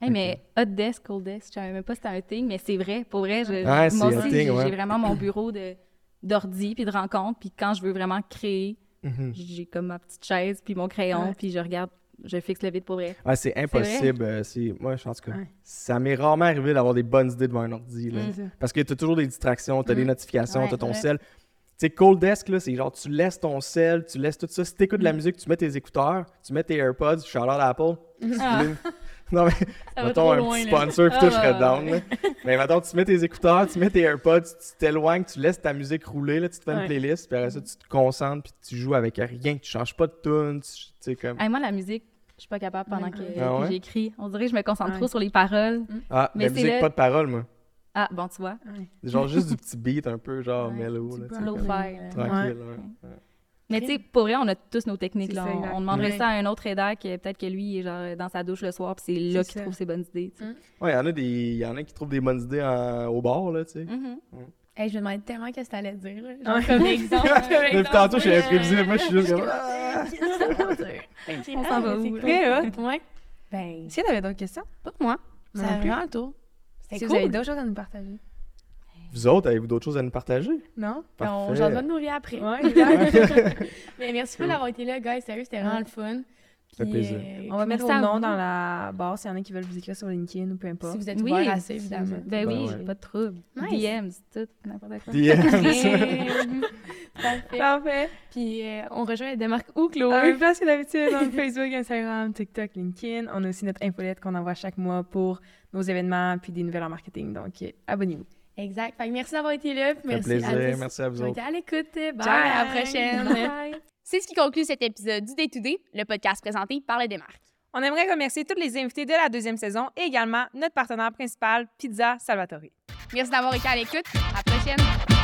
Speaker 4: Hey, mais hot desk, cold desk, je savais même pas si c'était un thing, mais c'est vrai. Pour vrai, je,
Speaker 3: Ouais,
Speaker 4: moi aussi, j'ai
Speaker 3: ouais.
Speaker 4: vraiment mon bureau de d'ordi puis de rencontre. Puis quand je veux vraiment créer,
Speaker 3: Mhm.
Speaker 4: j'ai comme ma petite chaise puis mon crayon, puis je regarde, je fixe le vide pour vrai.
Speaker 3: Ouais, c'est impossible. euh, C'est moi, je pense que
Speaker 2: Ouais.
Speaker 3: ça m'est rarement arrivé d'avoir des bonnes idées devant un ordi. là. Parce que t'as toujours des distractions, t'as des
Speaker 1: Mhm.
Speaker 3: notifications,
Speaker 4: Ouais,
Speaker 3: t'as ton
Speaker 1: ouais.
Speaker 3: cell. Tu sais, Cold Desk, c'est genre, tu laisses ton cell, tu laisses tout ça. Si t'écoutes de la
Speaker 1: Mhm.
Speaker 3: musique, tu mets tes écouteurs, tu mets tes AirPods, shout out à Apple.
Speaker 4: Ah,
Speaker 3: Non, mais
Speaker 1: Ça va
Speaker 3: mettons
Speaker 1: trop
Speaker 3: un
Speaker 1: loin,
Speaker 3: petit sponsor, puis
Speaker 4: Ah,
Speaker 3: tout, je serais
Speaker 4: ouais,
Speaker 3: down.
Speaker 4: ouais.
Speaker 3: là. Mais mettons, tu mets tes écouteurs, tu mets tes AirPods, tu t'éloignes, tu laisses ta musique rouler, là, tu te fais une
Speaker 2: Ouais.
Speaker 3: playlist, puis après ça, tu te concentres, puis tu joues avec rien, tu changes pas de tune, tu sais, comme...
Speaker 4: Hey, moi, la musique, je suis pas capable pendant que,
Speaker 3: Ah
Speaker 4: que j'écris. On dirait que je me concentre
Speaker 2: Ouais.
Speaker 4: trop sur les paroles.
Speaker 3: Ah,
Speaker 4: mais
Speaker 3: la
Speaker 4: c'est
Speaker 3: musique,
Speaker 4: le-
Speaker 3: pas de parole, moi.
Speaker 4: Ah, bon, tu vois.
Speaker 3: Genre juste du petit beat un peu, genre
Speaker 4: Ouais,
Speaker 3: mellow,
Speaker 2: petit
Speaker 3: là,
Speaker 4: Low.
Speaker 3: Tranquille, ouais.
Speaker 4: Mais tu sais, pour vrai, on a tous nos techniques.
Speaker 2: C'est
Speaker 4: Là.
Speaker 2: ça,
Speaker 4: On, demanderait
Speaker 1: Ouais.
Speaker 4: ça à un autre rédac, euh, peut-être que lui, il est genre dans sa douche le soir, puis c'est là
Speaker 2: C'est
Speaker 4: qu'il trouve ses bonnes idées. sais.
Speaker 3: Ouais, il y en a des, y en a qui trouvent des bonnes idées en- au bar, là, tu sais.
Speaker 1: Hey, je me demandais tellement qu'est-ce que t'allais dire. Genre,
Speaker 2: Ouais.
Speaker 1: comme exemple.
Speaker 3: Depuis
Speaker 1: exemple,
Speaker 3: tantôt, je suis
Speaker 1: euh,
Speaker 3: imprévisible, moi, je suis juste comme...
Speaker 4: On s'en va où, là?
Speaker 2: Très hot.
Speaker 1: Ben,
Speaker 2: que t'avais d'autres questions?
Speaker 1: pas pour moi. Ça a
Speaker 2: plus.
Speaker 1: vraiment le tour.
Speaker 2: Si vous avez d'autres choses à nous partager.
Speaker 3: Vous autres, avez-vous d'autres choses à nous partager?
Speaker 2: Non?
Speaker 1: On j'en vais nourrir après.
Speaker 2: Ouais, exact.
Speaker 1: Mais merci beaucoup d'avoir été là, guys. Sérieux, c'était vraiment
Speaker 2: Ouais.
Speaker 1: le fun.
Speaker 3: fait
Speaker 1: Puis,
Speaker 3: plaisir.
Speaker 1: euh,
Speaker 2: On va mettre vos noms dans la barre s'il y en a qui veulent vous écrire sur LinkedIn ou peu importe.
Speaker 1: Si vous êtes
Speaker 4: Oui,
Speaker 1: ouvert à ça,
Speaker 2: si
Speaker 1: évidemment.
Speaker 2: êtes-
Speaker 4: Ben
Speaker 3: Ben
Speaker 4: oui,
Speaker 3: ouais.
Speaker 4: pas de trouble.
Speaker 1: Nice.
Speaker 4: DMs, tout, n'importe quoi.
Speaker 3: DM.
Speaker 1: Parfait.
Speaker 2: Parfait.
Speaker 1: Puis euh, on rejoint des marques où, Chloé?
Speaker 2: La même place que d'habitude, donc Facebook, Instagram, TikTok, LinkedIn. On a aussi notre infolette qu'on envoie chaque mois pour nos événements puis des nouvelles en marketing. Donc, euh, abonnez-vous.
Speaker 1: Exact. Fait que merci d'avoir été là. Merci
Speaker 3: plaisir.
Speaker 1: à tous
Speaker 3: Merci à vous autres.
Speaker 1: été à l'écoute. Bye.
Speaker 2: Ciao.
Speaker 1: À la prochaine.
Speaker 2: Bye.
Speaker 1: C'est ce qui conclut cet épisode du Day to Day, le podcast présenté par les démarques.
Speaker 2: On aimerait remercier tous les invités de la deuxième saison et également notre partenaire principal, Pizza Salvatore.
Speaker 1: Merci d'avoir été à l'écoute. À la prochaine.